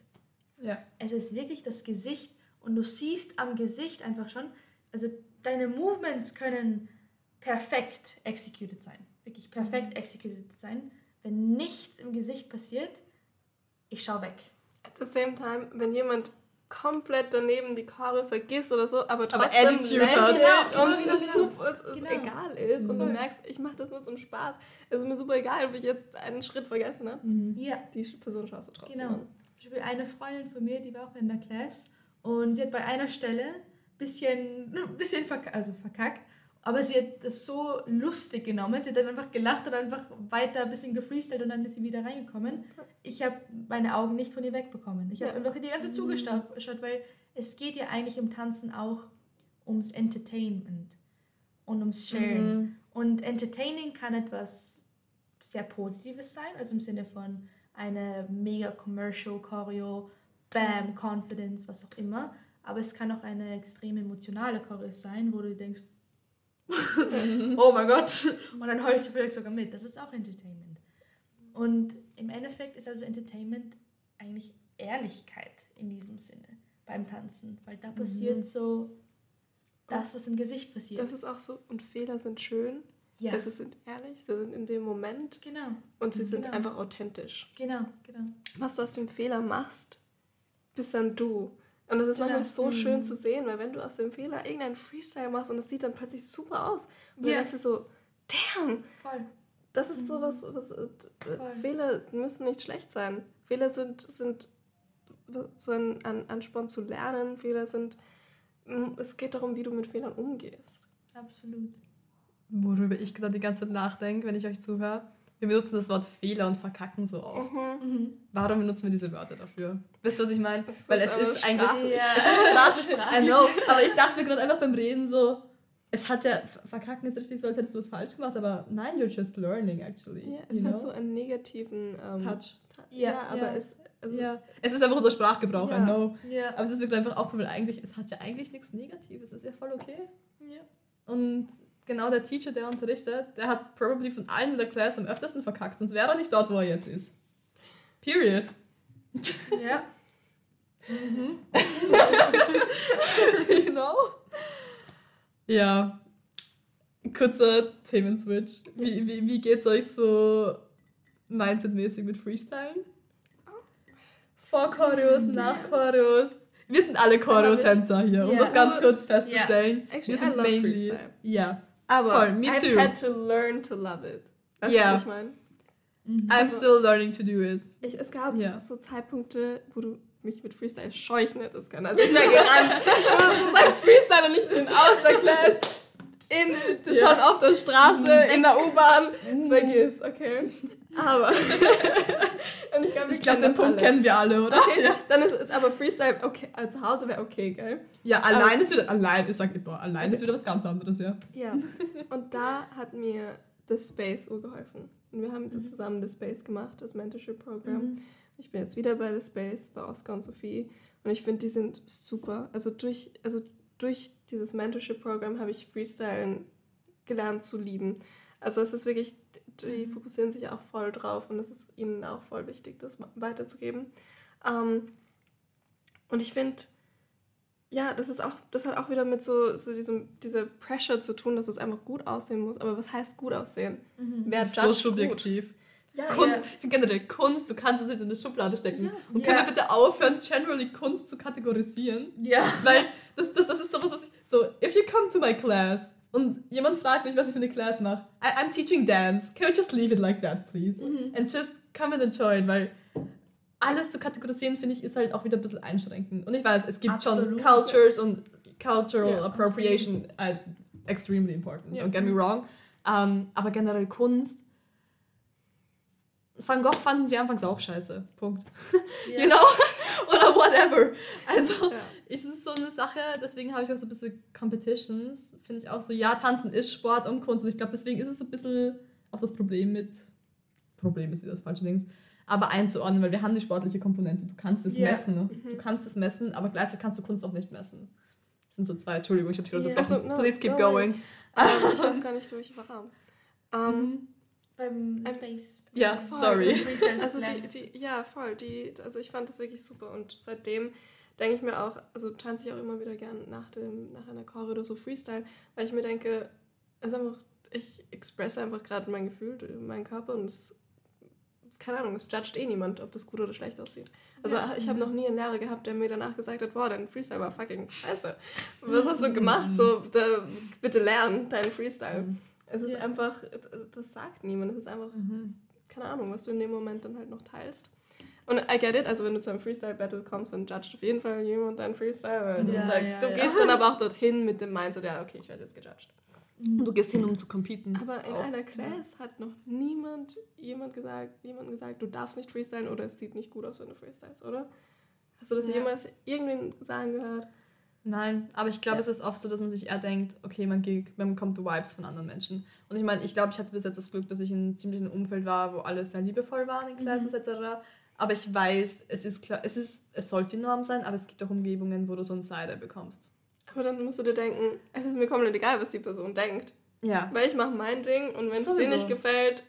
Ja. Es ist wirklich das Gesicht und du siehst am Gesicht einfach schon, also deine Movements können perfekt executed sein. Wirklich perfekt executed sein. Wenn nichts im Gesicht passiert, ich schau weg. At the same time, wenn jemand komplett daneben die Chore vergisst oder so, aber Aber trotzdem Attitude hat. lächelt Genau, und genau, es, genau. super, es, es Genau. egal ist und du merkst, ich mache das nur zum Spaß. Es ist mir super egal, ob ich jetzt einen Schritt vergesse. Ne? Ja, Die Person schaust du trotzdem genau. an. Zum Beispiel eine Freundin von mir, die war auch in der Class und sie hat bei einer Stelle ein bisschen, ein bisschen verk also verkackt, aber sie hat das so lustig genommen. Sie hat dann einfach gelacht und einfach weiter ein bisschen gefreestylt und dann ist sie wieder reingekommen. Ich habe meine Augen nicht von ihr wegbekommen. Ich habe Ja. einfach die ganze Zeit zugeschaut, weil es geht ja eigentlich im Tanzen auch ums Entertainment und ums Sharen. Mhm. Und Entertaining kann etwas sehr Positives sein, also im Sinne von eine mega commercial Choreo, Bam, Confidence, was auch immer. Aber es kann auch eine extrem emotionale Choreo sein, wo du denkst, oh mein Gott, und dann heulst du vielleicht sogar mit. Das ist auch Entertainment. Und im Endeffekt ist also Entertainment eigentlich Ehrlichkeit in diesem Sinne beim Tanzen, weil da passiert so das, was im Gesicht passiert. Das ist auch so, und Fehler sind schön, ja, also sie sind ehrlich, sie sind in dem Moment genau, und sie sind Genau. einfach authentisch. genau, genau. was du aus dem Fehler machst, bist dann du. Und das ist manchmal so Mhm. schön zu sehen, weil wenn du aus dem Fehler irgendeinen Freestyle machst und es sieht dann plötzlich super aus, und Ja. du denkst dir so, damn, Voll. das ist so was, was äh, Voll. Fehler müssen nicht schlecht sein. Fehler sind, sind so ein An Ansporn zu lernen. Fehler sind, mm, es geht darum, wie du mit Fehlern umgehst. Absolut. Worüber ich gerade die ganze Zeit nachdenke, wenn ich euch zuhöre. Wir benutzen das Wort Fehler und Verkacken so oft. Mhm. Warum benutzen wir diese Wörter dafür? Wisst ihr, was ich meine? Weil es ist eigentlich. Ja. Es ist Sprach, I know. Aber ich dachte mir gerade einfach beim Reden so, es hat ja, Verkacken ist richtig so, als hättest du es falsch gemacht, aber nein, you're just learning actually. Ja, es you hat know? so einen negativen ähm, Touch. Ja, Ja, aber ja. es. Also Ja. Es ist einfach unser Sprachgebrauch, Ja. I know. Ja. Aber es ist wirklich einfach auch, weil eigentlich, es hat ja eigentlich nichts Negatives, es ist ja voll okay. ja. Und genau der Teacher, der unterrichtet, der hat probably von allen in der Class am öftesten verkackt, sonst wäre er nicht dort, wo er jetzt ist. Period. Ja. Mhm. genau. Ja. Kurzer Themenswitch. Wie, wie, wie geht's euch so mindsetmäßig mit Freestylen? Vor Choreos, nach Choreos. Wir sind alle Choreo-Tänzer hier, um Ja. das ganz kurz festzustellen. Actually, Wir sind mainly. Freestyle. Ja. Aber Voll, me I've too. had to learn to love it. Weißt du, Ja. was ich meine? I'm Also- still learning to do it. Ich, es gab Ja. so Zeitpunkte, wo du mich mit Freestyle scheuchen hättest können. Also ich wäre gerannt. du, du sagst Freestyle und ich bin aus der Class. In, Ja. schon auf der Straße, in der U-Bahn. Vergiss, okay. Aber. ich glaube, kennen den Punkt alle. kennen wir alle, oder? Okay, dann ist aber Freestyle okay, äh, zu Hause wäre okay, gell? Ja, allein ist wieder, allein, ich sag immer, allein ist wieder was ganz anderes, ja. Ja. Und da hat mir The Space so geholfen. Und wir haben das zusammen The Space gemacht, das Mentorship-Programm. Ich bin jetzt wieder bei The Space, bei Oscar und Sophie. Und ich finde, die sind super. Also durch, also durch dieses Mentorship-Programm habe ich Freestylen gelernt zu lieben. Also es ist wirklich, die fokussieren sich auch voll drauf und es ist ihnen auch voll wichtig, das weiterzugeben. Ähm, und ich finde, ja, das ist auch, das hat auch wieder mit so, so diesem, dieser Pressure zu tun, dass es einfach gut aussehen muss. Aber was heißt gut aussehen? Wer Das ist so judgt gut? subjektiv. Ja, Kunst, ja. ich finde generell Kunst, du kannst es nicht in eine Schublade stecken. Ja. Und Ja. können wir bitte aufhören, generally Kunst zu kategorisieren? Ja. Weil das, das, das ist sowas, was ich. So, if you come to my class und jemand fragt mich, was ich für eine Class mache, I, I'm teaching dance. Can we just leave it like that, please? Mhm. And just come and enjoy it, weil alles zu kategorisieren, finde ich, ist halt auch wieder ein bisschen einschränkend. Und ich weiß, es gibt Absolut. schon Cultures und Cultural Ja, Appropriation uh, extremely important, Ja. don't get me wrong. Um, aber generell Kunst. Van Gogh fanden sie anfangs auch scheiße. Punkt. Ja. You know? Oder whatever. Also, Ja. Es ist so eine Sache, deswegen habe ich auch so ein bisschen Competitions. Finde ich auch so, ja, Tanzen ist Sport und Kunst. Und ich glaube, deswegen ist es so ein bisschen auch das Problem mit. Problem ist wieder das falsche Ding. Aber einzuordnen, weil wir haben die sportliche Komponente. Du kannst es Ja. messen. Du kannst es messen, aber gleichzeitig kannst du Kunst auch nicht messen. Das sind so zwei. Entschuldigung, ich habe dich gerade Ja. unterbrochen. Ach so, no, Please keep no going. Ähm, ich weiß gar nicht, wo ich war. Ähm, Mhm. Beim Ähm, Space. Ja, voll. sorry. Also die, die, ja, voll. Die, also ich fand das wirklich super und seitdem denke ich mir auch, also tanze ich auch immer wieder gern nach, dem, nach einer Choreo oder so Freestyle, weil ich mir denke, ist einfach, ich expresse einfach gerade mein Gefühl, meinen Körper und es, keine Ahnung, es judgt eh niemand, ob das gut oder schlecht aussieht. Also Ja. ich habe noch nie einen Lehrer gehabt, der mir danach gesagt hat, boah, dein Freestyle war fucking scheiße. Was hast du gemacht? So, da, bitte lern deinen Freestyle. Es ist Ja. einfach, das sagt niemand, es ist einfach Mhm. keine Ahnung, was du in dem Moment dann halt noch teilst. Und I get it, also wenn du zu einem Freestyle-Battle kommst, dann judgt auf jeden Fall jemand deinen Freestyle. weil Ja, da, ja, du ja. gehst dann aber auch dorthin mit dem Mindset, ja, okay, ich werde jetzt gejudged. Du gehst hin, um zu competen. Aber in Auch. einer Class hat noch niemand jemand gesagt, jemand gesagt, du darfst nicht freestylen oder es sieht nicht gut aus, wenn du freestylst, oder? Hast du das Ja. jemals irgendwen sagen gehört? Nein, aber ich glaube, Ja. es ist oft so, dass man sich eher denkt, okay, man, geht, man bekommt Vibes von anderen Menschen. Und ich meine, ich glaube, ich hatte bis jetzt das Glück, dass ich in einem ziemlichen Umfeld war, wo alle sehr liebevoll waren in Classes etc. Aber ich weiß, es ist klar, es ist, es sollte die Norm sein, aber es gibt auch Umgebungen, wo du so ein Side bekommst. Aber dann musst du dir denken, es ist mir komplett egal, was die Person denkt. Ja. Weil ich mache mein Ding und wenn es dir nicht gefällt,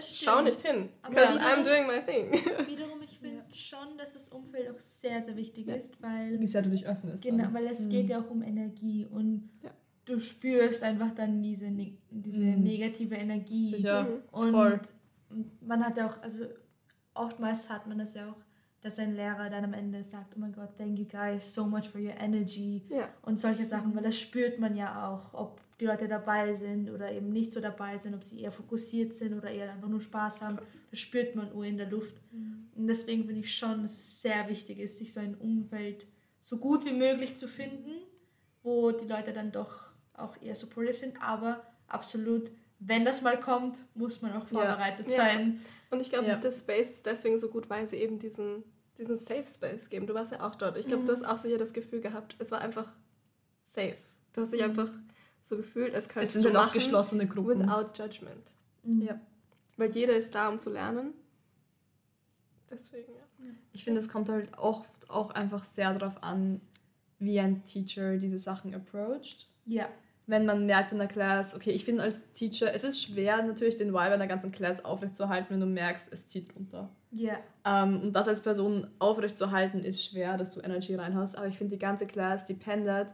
schau nicht hin. Aber Because wiederum- I'm doing my thing. Wiederum, ich finde schon, dass das Umfeld auch sehr, sehr wichtig ist, weil, Wie sehr du dich öffnest. genau, dann. weil es Mhm. geht ja auch um Energie und Ja. du spürst einfach dann diese, ne diese Mhm. negative Energie. Sicher. Mhm. Und Voll. man hat ja auch, also oftmals hat man das ja auch, dass ein Lehrer dann am Ende sagt, oh mein Gott, thank you guys so much for your energy Ja. und solche Sachen, weil das spürt man ja auch, ob die Leute dabei sind oder eben nicht so dabei sind, ob sie eher fokussiert sind oder eher einfach nur Spaß haben. Das spürt man nur in der Luft. Und deswegen finde ich schon, dass es sehr wichtig ist, sich so ein Umfeld so gut wie möglich zu finden, wo die Leute dann doch auch eher supportive sind, aber absolut, wenn das mal kommt, muss man auch vorbereitet Ja. sein. Und ich glaube, Ja. das Space ist deswegen so gut, weil sie eben diesen, diesen Safe Space geben. Du warst ja auch dort. Ich glaube, Mhm. du hast auch sicher das Gefühl gehabt, es war einfach safe. Du hast dich einfach so gefühlt, als Es könntest sind du auch geschlossene Gruppen. without judgment. Mhm. Ja. Weil jeder ist da, um zu lernen. Deswegen, ja. Ich finde, es kommt halt oft auch einfach sehr darauf an, wie ein Teacher diese Sachen approacht. Ja. Wenn man merkt in der Class, okay, ich finde als Teacher, es ist schwer natürlich den Vibe einer ganzen Class aufrechtzuerhalten, wenn du merkst, es zieht runter. Ja. Ähm, und das als Person aufrecht zu halten, ist schwer, dass du Energy reinhaust. Aber ich finde, die ganze Class depended.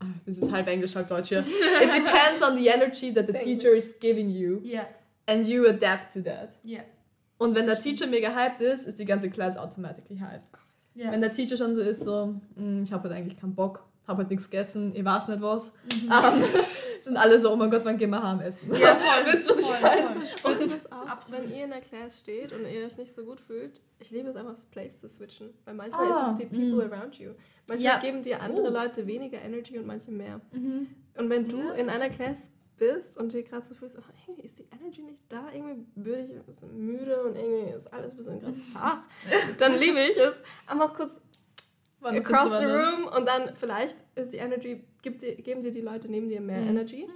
Ah, Das ist halb Englisch, halb Deutsch hier. It depends on the energy that the teacher is giving you. Ja. And you adapt to that. Ja. Und wenn der Teacher mega hyped ist, ist die ganze Class automatically hyped. Ja. Wenn der Teacher schon so ist, so, "Mm, ich habe heute eigentlich keinen Bock, habe heute nichts gegessen, ich weiß nicht was, Mhm. ähm, sind alle so, oh mein Gott, wann gehen wir heim essen? Ja, voll. Wisst ihr, was ich voll, meine? voll. Und das auch, Absolut. wenn ihr in der Class steht und ihr euch nicht so gut fühlt, ich liebe es einfach, das Place zu switchen. Weil manchmal Ah, ist es die people around you. Manchmal Ja. geben dir andere Oh. Leute weniger Energy und manche mehr. Mhm. Und wenn du Ja. in einer Class bist und dir gerade so fühlst, oh, irgendwie ist die Energy nicht da, irgendwie würde ich ein bisschen müde und irgendwie ist alles ein bisschen gerade zart, dann liebe ich es, einfach kurz across the room und dann vielleicht ist die Energy, gibt dir, geben dir die Leute neben dir mehr Mhm. Energy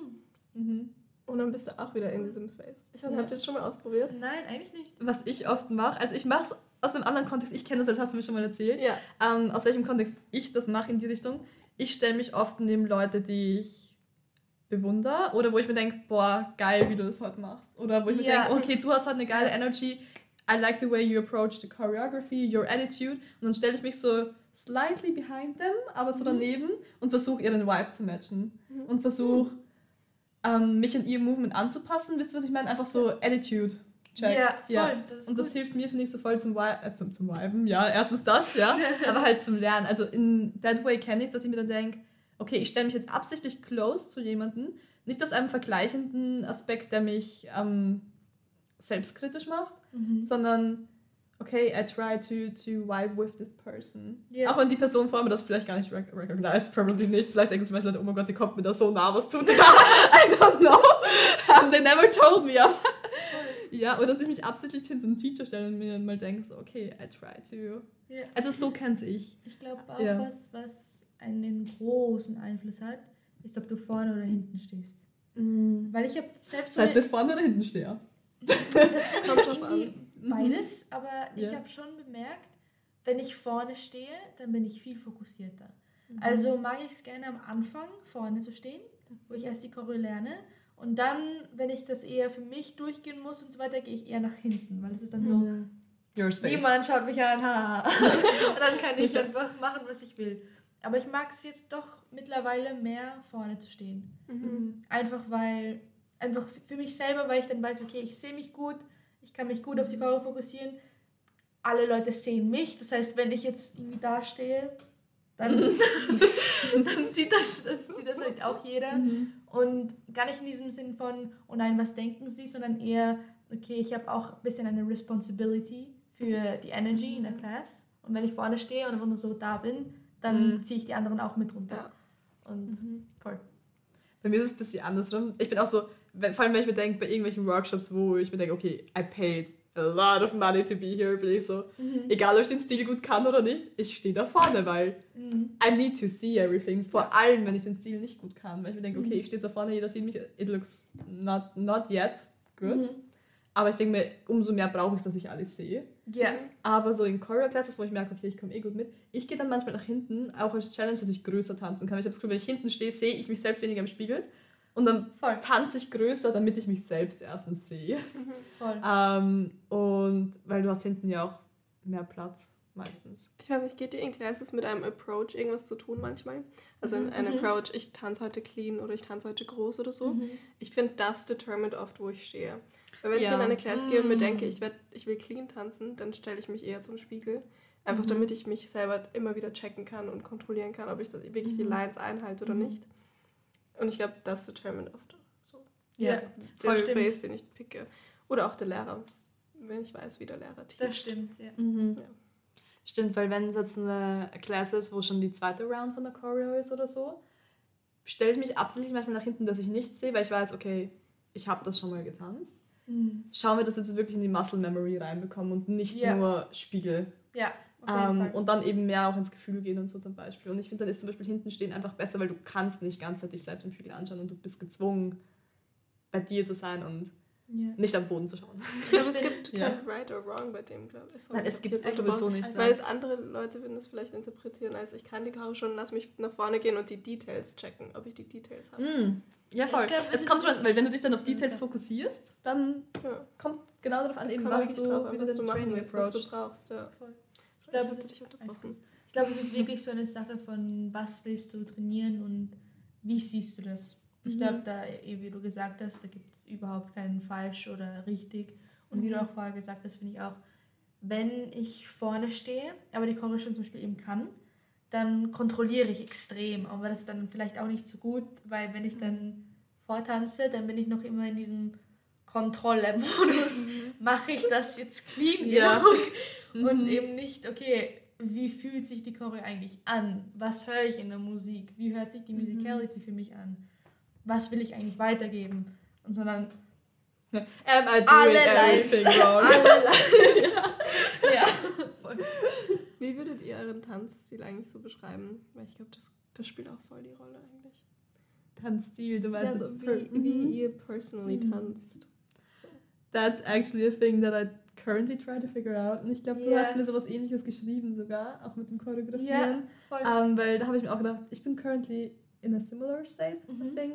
Mhm. und dann bist du auch wieder in diesem Space. Ich weiß, Ja. habt ihr das schon mal ausprobiert? Nein, eigentlich nicht. Was ich oft mache, also ich mache es aus einem anderen Kontext, ich kenne das, das hast du mir schon mal erzählt, Ja. ähm, aus welchem Kontext ich das mache in die Richtung. Ich stelle mich oft neben Leute, die ich bewundere oder wo ich mir denke, boah, geil, wie du das heute machst. Oder wo ich Ja. mir denke, okay, du hast heute eine geile Energy, I like the way you approach the choreography, your attitude. Und dann stelle ich mich so slightly behind them, aber so daneben und versuche ihren Vibe zu matchen. Und versuche ähm, mich in ihr Movement anzupassen. Wisst ihr, was ich meine? Einfach so Attitude. Check. Ja, voll. Ja. Das Und das gut. hilft mir, finde ich, so voll zum, Vi- äh, zum, zum Viben. Ja, erstens das, ja. aber halt zum Lernen. Also in that way kenne ich dass ich mir dann denke, okay, ich stelle mich jetzt absichtlich close zu jemandem. Nicht aus einem vergleichenden Aspekt, der mich ähm, selbstkritisch macht, Mhm. sondern okay, I try to, to vibe with this person. Ja. Auch wenn die Person vor mir das vielleicht gar nicht rec recognized, probably nicht. Vielleicht denken sie manchmal, oh mein Gott, die kommt mir da so nah, was tut der? I don't know. Um, they never told me. Ja, oder dass ich mich absichtlich hinter den Teacher stelle und mir mal denke, so, okay, I try to. Ja. Also so kenn's ich. Ich glaube auch, Ja. was, was einen großen Einfluss hat, ist, ob du vorne oder hinten stehst. Weil ich habe selbst Seid ihr vorne oder hinten steher? Das ist Kommt drauf irgendwie beides, aber ich Ja. habe schon bemerkt, wenn ich vorne stehe, dann bin ich viel fokussierter. Mhm. Also mag ich es gerne am Anfang vorne zu stehen, wo ich erst die Choreo lerne. Und dann, wenn ich das eher für mich durchgehen muss und so weiter, gehe ich eher nach hinten, weil es ist dann so, niemand schaut mich an, ha. und dann kann ich einfach machen, was ich will. Aber ich mag es jetzt doch mittlerweile mehr vorne zu stehen. Mhm. Einfach weil, einfach für mich selber, weil ich dann weiß, okay, ich sehe mich gut, ich kann mich gut auf die Choreo fokussieren. Alle Leute sehen mich. Das heißt, wenn ich jetzt irgendwie da stehe, dann, dann, sieht das, dann sieht das halt auch jeder. Mhm. Und gar nicht in diesem Sinn von, oh nein, was denken sie, sondern eher, okay, ich habe auch ein bisschen eine Responsibility für die Energy in der Class. Und wenn ich vorne stehe und einfach nur so da bin, dann Mhm. ziehe ich die anderen auch mit runter. Ja. Und voll. Bei mir ist es ein bisschen andersrum. Ich bin auch so, wenn, vor allem wenn ich mir denke, bei irgendwelchen Workshops, wo ich mir denke, okay, I paid a lot of money to be here, bin ich so, egal ob ich den Stil gut kann oder nicht, ich stehe da vorne, weil Mhm. I need to see everything. Vor allem, wenn ich den Stil nicht gut kann, weil ich mir denke, okay, ich stehe da vorne, jeder sieht mich, it looks not, not yet good. Mhm. Aber ich denke mir, umso mehr brauche ich, dass ich alles sehe. Ja. Aber so in Choreo-Classes, wo ich merke, okay, ich komme eh gut mit, ich gehe dann manchmal nach hinten, auch als Challenge, dass ich größer tanzen kann. Ich habe das Gefühl, wenn ich hinten stehe, sehe ich mich selbst weniger im Spiegel. Und dann Voll. tanze ich größer, damit ich mich selbst erstens sehe. Voll. Ähm, und weil du hast hinten ja auch mehr Platz, meistens. Ich weiß nicht, geht dir in Classes mit einem Approach irgendwas zu tun manchmal? Also Mhm, ein mhm. Approach, ich tanze heute clean oder ich tanze heute groß oder so. Mhm. Ich finde, das determined oft, wo ich stehe. Weil wenn ich Ja. in eine Class gehe und mir Mm. denke, ich, werd, ich will clean tanzen, dann stelle ich mich eher zum Spiegel. Einfach Mhm. damit ich mich selber immer wieder checken kann und kontrollieren kann, ob ich das, wirklich die Mhm. Lines einhalte oder Mhm. nicht. Und ich glaube, das determined oft so Ja, der voll Space, stimmt. den ich picke. Oder auch der Lehrer, wenn ich weiß, wie der Lehrer teacht. Das stimmt, ja. Ja. Stimmt, weil wenn es jetzt eine Class ist, wo schon die zweite Round von der Choreo ist oder so, stelle ich mich absichtlich manchmal nach hinten, dass ich nichts sehe, weil ich weiß, okay, ich habe das schon mal getanzt. Mhm. Schauen wir das jetzt wirklich in die Muscle Memory reinbekommen und nicht Ja. nur Spiegel. Ja, Ähm, und dann eben mehr auch ins Gefühl gehen und so zum Beispiel. Und ich finde, dann ist zum Beispiel hinten stehen einfach besser, weil du kannst nicht ganz dich selbst im Spiegel anschauen und du bist gezwungen, bei dir zu sein und ja. nicht am Boden zu schauen. Ich glaube, es gibt Ja. kein Right or Wrong bei dem, glaube ich. Nein, es gibt es sowieso wrong. nicht. Also- Weil es andere Leute würden das vielleicht interpretieren als ich kann die Choreo schon, lass mich nach vorne gehen und die Details checken, ob ich die Details habe. Mm. Ja, voll. Ich glaub, es es kommt dran, weil wenn du dich dann auf Details fokussierst, dann Ja. kommt genau darauf an, Es eben, was du, drauf wie was dein du machen willst, was du brauchst. Ja. Voll. Ich glaub, ich es ist-. Ich glaube, es ist wirklich so eine Sache von, was willst du trainieren und wie siehst du das? Ich Mhm. glaube, da, eh, wie du gesagt hast, da gibt es überhaupt keinen falsch oder richtig. Und wie du Mhm. auch vorher gesagt hast, finde ich auch, wenn ich vorne stehe, aber die schon zum Beispiel eben kann, dann kontrolliere ich extrem. Aber das ist dann vielleicht auch nicht so gut, weil wenn ich dann vortanze, dann bin ich noch immer in diesem Kontrolle-Modus. Mache ich das jetzt clean Ja. genug? Und Mhm. eben nicht, okay, wie fühlt sich die Choreo eigentlich an? Was höre ich in der Musik? Wie hört sich die Mhm. Musicality für mich an? Was will ich eigentlich weitergeben? Und sondern Am I doing alle Lines. everything wrong? alle Lines. ja. voll. Wie würdet ihr euren Tanzstil eigentlich so beschreiben? Weil ich glaube, das, das spielt auch voll die Rolle eigentlich. Tanzstil, du Ja, meinst so jetzt wie, wie Mhm. ihr personally Mhm. tanzt. So. That's actually a thing that I currently try to figure out. Und ich glaube, du Ja. hast mir sowas ähnliches geschrieben sogar, auch mit dem Choreografieren. voll. Ähm, weil da habe ich mir auch gedacht, ich bin currently in a similar state Mhm. a thing.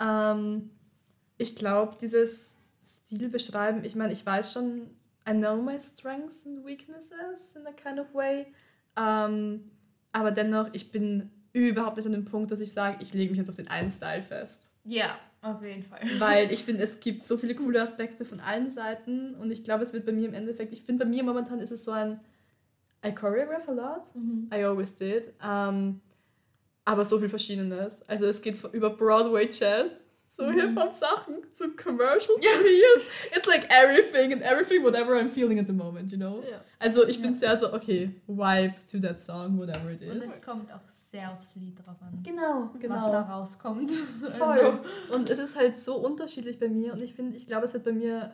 Ähm, ich glaube, dieses Stil beschreiben, ich meine, ich weiß schon, I know my strengths and weaknesses in a kind of way. Ähm, aber dennoch, ich bin überhaupt nicht an dem Punkt, dass ich sage, ich lege mich jetzt auf den einen Style fest. ja, auf jeden Fall. Weil ich finde, es gibt so viele coole Aspekte von allen Seiten und ich glaube, es wird bei mir im Endeffekt, ich finde, bei mir momentan ist es so ein, I choreograph a lot. Mhm. I always did. Ähm, aber so viel Verschiedenes. Also es geht über Broadway Jazz zu Mhm. Hip-Hop-Sachen, zu Commercial Careers. It's like everything and everything, whatever I'm feeling at the moment, you know? Ja. Also ich bin Ja. sehr so, okay, vibe to that song, whatever it Und is. es kommt auch sehr aufs Lied drauf an, Genau, was da rauskommt. Voll. Also, Und es ist halt so unterschiedlich bei mir und ich finde, ich glaube, es wird bei mir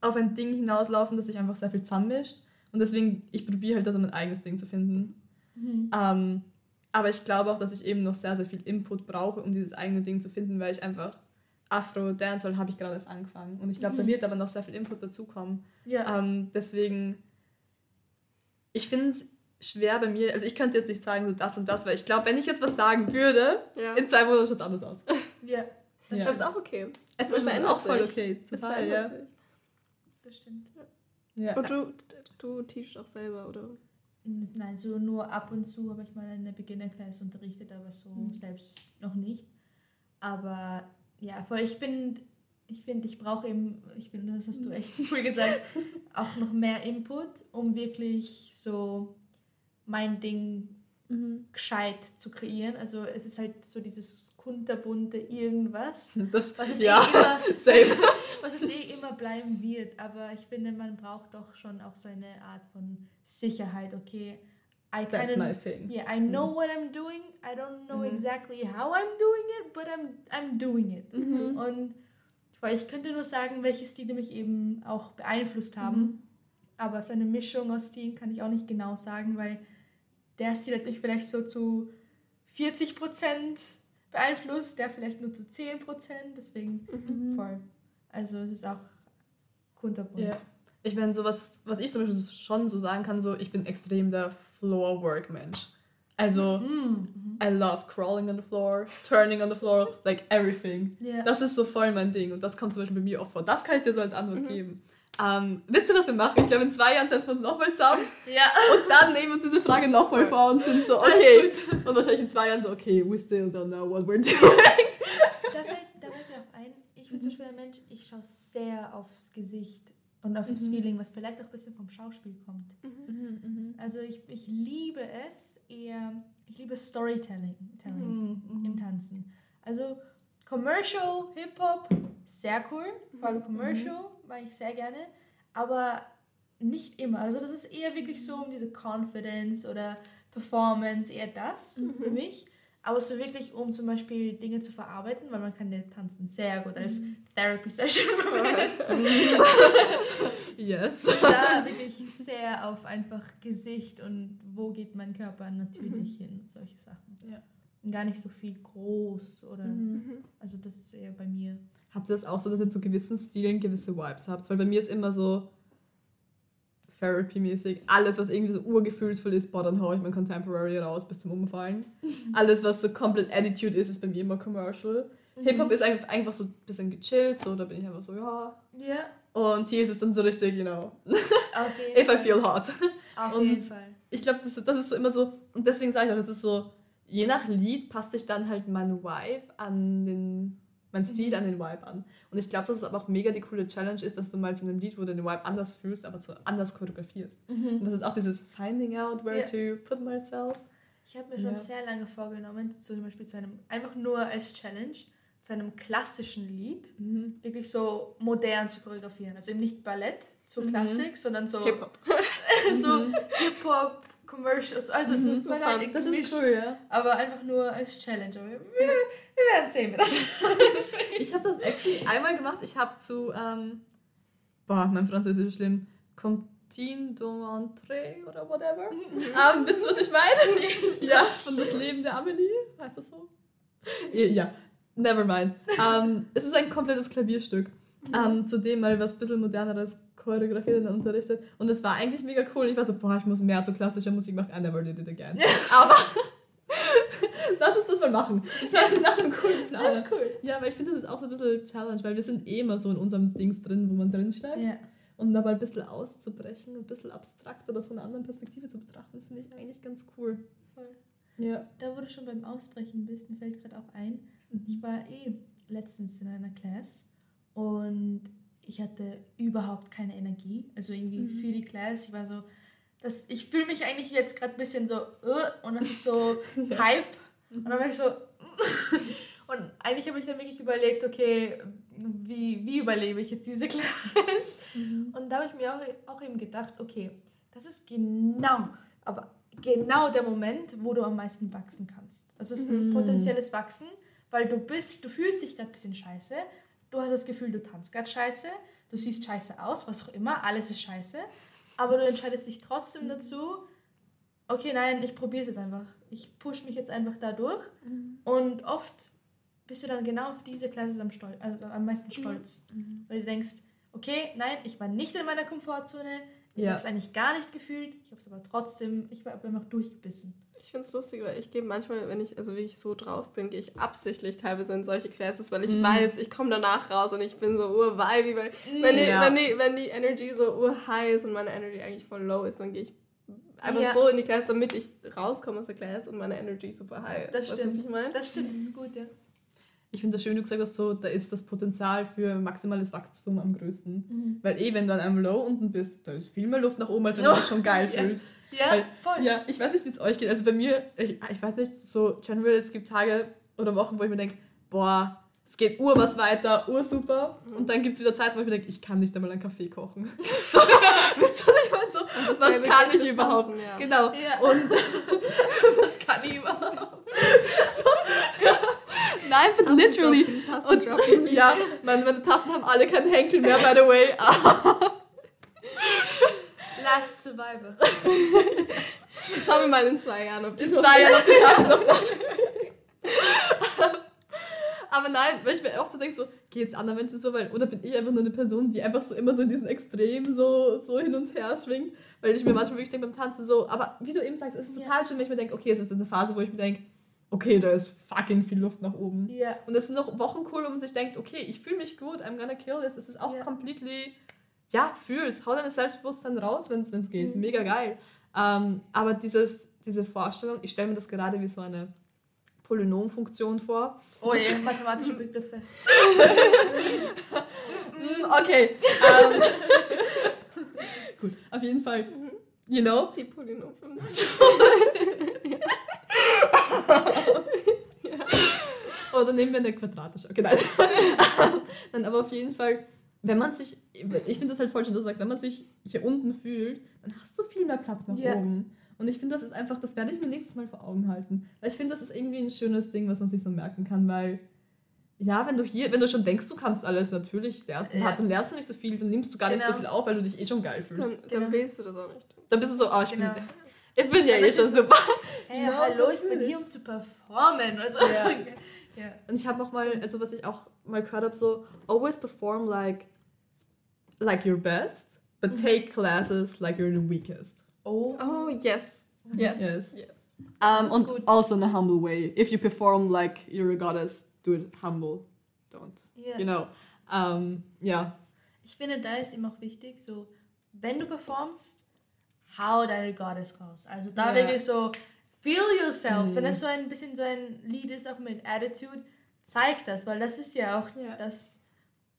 auf ein Ding hinauslaufen, das sich einfach sehr viel zusammenmischt. Und deswegen, ich probiere halt da so mein eigenes Ding zu finden. mhm. Ähm, aber ich glaube auch, dass ich eben noch sehr, sehr viel Input brauche, um dieses eigene Ding zu finden, weil ich einfach Afro, Dancehall habe ich gerade erst angefangen. Und ich glaube, da Mhm. wird aber noch sehr viel Input dazukommen. ja. Ähm, deswegen, ich finde es schwer bei mir, also ich könnte jetzt nicht sagen, so das und das, weil ich glaube, wenn ich jetzt was sagen würde, Ja. in zwei Monaten schaut es anders aus. ja, Ich Ja. es auch okay. Es Das ist auch voll sich. okay. Es Total, verändert ja. sich. das stimmt. ja. Und du, du teachst auch selber, oder? Nein, so nur ab und zu habe ich mal eine Beginner-Class unterrichtet, aber so Mhm. selbst noch nicht. Aber ja, voll, ich bin, ich finde, ich brauche eben, ich finde, das hast du echt cool gesagt, auch noch mehr Input, um wirklich so mein Ding Mhm. gescheit zu kreieren. Also es ist halt so dieses kunterbunte irgendwas, Das, was es, ja, eh immer, was es eh immer bleiben wird. Aber ich finde, man braucht doch schon auch so eine Art von Sicherheit. Okay, I That's my thing. Yeah, I know what I'm doing. I don't know Mhm. exactly how I'm doing it, but I'm, I'm doing it. Mhm. Und weil ich könnte nur sagen, welche Stile mich eben auch beeinflusst haben. Mhm. Aber so eine Mischung aus Stilen kann ich auch nicht genau sagen, weil der Stil hat mich vielleicht so zu 40% beeinflusst, der vielleicht nur zu 10%. Deswegen Mhm. voll. Also es ist auch kunterbunt. Ja. Ich meine, so was, was ich zum Beispiel schon so sagen kann, so ich bin extrem der Floor-Work-Mensch. Also, Mm. I love crawling on the floor, turning on the floor, like everything. Ja. Das ist so voll mein Ding und das kommt zum Beispiel bei mir oft vor. Das kann ich dir so als Antwort Mhm. geben. Ähm, wisst ihr, was wir machen? Ich glaube, in zwei Jahren setzen wir uns nochmal zusammen ja. und dann nehmen wir uns diese Frage nochmal vor und sind so, okay. Und wahrscheinlich in zwei Jahren so, okay, we still don't know what we're doing. Da fällt, da fällt mir auch ein, ich bin zum Beispiel ein Mensch, ich schaue sehr aufs Gesicht und auf das Mhm. Feeling, was vielleicht auch ein bisschen vom Schauspiel kommt. Also ich, ich liebe es eher, ich liebe Storytelling Telling Mhm. im Tanzen. Also Commercial, Hip-Hop, sehr cool, vor allem Commercial, mag ich sehr gerne, aber nicht immer. Also das ist eher wirklich so um diese Confidence oder Performance, eher das für mich. Aber so wirklich, um zum Beispiel Dinge zu verarbeiten, weil man kann ja Tanzen sehr gut als Therapy-Session verwenden. Yes. da wirklich sehr auf einfach Gesicht und wo geht mein Körper natürlich hin, solche Sachen. Ja. Und gar nicht so viel groß oder, Mhm. also das ist eher bei mir. Habt ihr das auch so, dass ihr zu gewissen Stilen gewisse Vibes habt? Weil bei mir ist immer so Therapy-mäßig, alles, was irgendwie so urgefühlsvoll ist, boah, dann hau ich mein Contemporary raus bis zum Umfallen. alles, was so komplett Attitude ist, ist bei mir immer Commercial. Hip-Hop ist einfach, einfach so ein bisschen gechillt, so, da bin ich einfach so, ja. Ja, Und hier ist es dann so richtig, you know, auf jeden if I Fall. feel hot. Auf Und- jeden Fall. Ich glaube, das, das ist so immer so, und deswegen sage ich auch, es ist so, je nach Lied passt sich dann halt mein Vibe an den, mein Stil an den Vibe an. Und ich glaube, dass es aber auch mega die coole Challenge ist, dass du mal zu einem Lied, wo du den Vibe anders fühlst, aber zu anders choreografierst. Und das ist auch dieses Finding out where Ja. to put myself. Ich habe mir schon Ja. sehr lange vorgenommen, zum Beispiel zu einem, einfach nur als Challenge, zu einem klassischen Lied, wirklich so modern zu choreografieren. Also eben nicht Ballett, so Mhm. Klassik, sondern so Hip-Hop. so Hip-Hop, Commercials, also es Mhm. ist dann halt. Das ist cool, ja. aber einfach nur als Challenge. Wir, wir werden sehen, wie das Ich habe das actually einmal gemacht. Ich habe zu, ähm, boah, mein Französisch ist schlimm, Comptine d'Entrée oder whatever. ähm, wisst ihr, was ich meine? ja, von das Leben der Amelie, heißt das so? Ja, never mind. Ähm, es ist ein komplettes Klavierstück, ähm, zu dem mal was ein bisschen moderneres choreografiert und unterrichtet. Und es war eigentlich mega cool. Ich war so, boah, ich muss mehr zu klassischer Musik machen. I never did it again. Aber lass uns das mal machen. Das hört sich nach einem coolen Plan Das ist cool. Ja, aber ich finde, das ist auch so ein bisschen Challenge, weil wir sind eh immer so in unserem Dings drin, wo man drin steigt. Ja. Und dabei ein bisschen auszubrechen, ein bisschen abstrakter, das von einer anderen Perspektive zu betrachten, finde ich eigentlich ganz cool. Voll. Ja. Da du schon beim Ausbrechen bist, mir fällt gerade auch ein, ich war eh letztens in einer Class und ich hatte überhaupt keine Energie, also irgendwie Mhm. für die Class. Ich war so, das, ich fühle mich eigentlich jetzt gerade ein bisschen so, uh, und das ist so Hype. Und dann war ich so, und eigentlich habe ich dann wirklich überlegt, okay, wie, wie überlebe ich jetzt diese Class? Und da habe ich mir auch, auch eben gedacht, okay, das ist genau, aber genau der Moment, wo du am meisten wachsen kannst. Das ist ein Mhm. potenzielles Wachsen, weil du bist, du fühlst dich gerade ein bisschen scheiße, du hast das Gefühl, du tanzt gerade scheiße, du siehst scheiße aus, was auch immer, alles ist scheiße, aber du entscheidest dich trotzdem dazu, okay, nein, ich probiere es jetzt einfach. Ich push mich jetzt einfach da durch und oft bist du dann genau auf diese Klasse am, Stol also am meisten stolz. Weil du denkst, okay, nein, ich war nicht in meiner Komfortzone, ich Ja. habe es eigentlich gar nicht gefühlt, ich habe es aber trotzdem, ich habe einfach durchgebissen. Ich finde es lustig, weil ich gehe manchmal, wenn ich, also wie ich so drauf bin, gehe ich absichtlich teilweise in solche Classes, weil ich Mhm. weiß, ich komme danach raus und ich bin so urvibey, weil wenn, die, Ja. wenn, die, wenn die Energy so urhigh ist und meine Energy eigentlich voll low ist, dann gehe ich einfach Ja. so in die Class, damit ich rauskomme aus der Class und meine Energy super high ist. Das stimmt. was ich meine? Das stimmt, das ist gut, ja. Ich finde das schön, du gesagt hast, so, da ist das Potenzial für maximales Wachstum am größten. Weil eh, wenn du an einem Low unten bist, da ist viel mehr Luft nach oben, als wenn du dich schon geil Ja. fühlst. Ja, Weil- voll. Ja, ich weiß nicht, wie es euch geht. Also bei mir, ich, ich weiß nicht, so generell, es gibt Tage oder Wochen, wo ich mir denke, boah, es geht ur was weiter, ur super. Und dann gibt es wieder Zeiten, wo ich mir denke, ich kann nicht einmal einen Kaffee kochen. so, wisst ihr, was ich meine? So, was kann gilt ich für überhaupt? Tanzen, ja. Genau. Ja. Und Was kann ich überhaupt? Nein, but literally. Tasten Und droppen. ja, meine, meine Tassen haben alle keinen Henkel mehr, by the way. Last Survivor. Schauen wir mal in zwei Jahren, ob die In noch- zwei Jahren auf die Tassen noch das. Aber nein, weil ich mir oft so denke, so, geht es anderen Menschen so, weil, oder bin ich einfach nur eine Person, die einfach so immer so in diesen Extremen so, so hin und her schwingt, weil ich mir manchmal wirklich denke beim Tanzen so, aber wie du eben sagst, es ist Ja. total schön, wenn ich mir denke, okay, es ist eine Phase, wo ich mir denke, okay, da ist fucking viel Luft nach oben. Ja. Und es sind noch Wochen cool, wo man sich denkt, okay, ich fühle mich gut, I'm gonna kill this. Es ist auch Ja. completely, ja, fühl's, hau dein Selbstbewusstsein raus, wenn es geht. Mhm. Mega geil. Ähm, aber dieses, diese Vorstellung, ich stelle mir das gerade wie so eine Polynomfunktion vor. Oh je, mathematische Begriffe. Mm, okay. ähm, gut, auf jeden Fall. You know? Die Polynomfunktion. Oder nehmen wir eine quadratische. Okay, nein. nein, aber auf jeden Fall, wenn man sich, ich finde das halt voll schön, dass du sagst, wenn man sich hier unten fühlt, dann hast du viel mehr Platz nach Ja. oben. Und ich finde, das ist einfach, das werde ich mir nächstes Mal vor Augen halten. Weil ich finde, das ist irgendwie ein schönes Ding, was man sich so merken kann, weil, ja, wenn du hier, wenn du schon denkst, du kannst alles natürlich lernen, Ja. dann lernst du nicht so viel, dann nimmst du gar nicht so Genau. viel auf, weil du dich eh schon geil fühlst. Dann, dann Genau. willst du das auch nicht. Dann bist du so, oh, ich, Genau. bin, ich bin ja eh schon super. Hey, Genau, hallo, ich bin hier, um zu performen. Also, Ja. ja. Und ich habe noch mal, also was ich auch mal gehört habe, so always perform like like your best, but Mhm. take classes like you're the weakest. Oh. Oh, yes. Yes. Yes. yes. Um, und gut. also in a humble way. If you perform like you're a goddess, do it humble, don't. Ja. You know. Ähm, ja. Ich finde, da ist eben auch wichtig, so, wenn du performst, hau deine Goddess raus. Also da Ja. wirklich so, feel yourself. Mhm. Wenn es so ein bisschen so ein Lied ist, auch mit Attitude, zeig das, weil das ist ja auch Ja. das,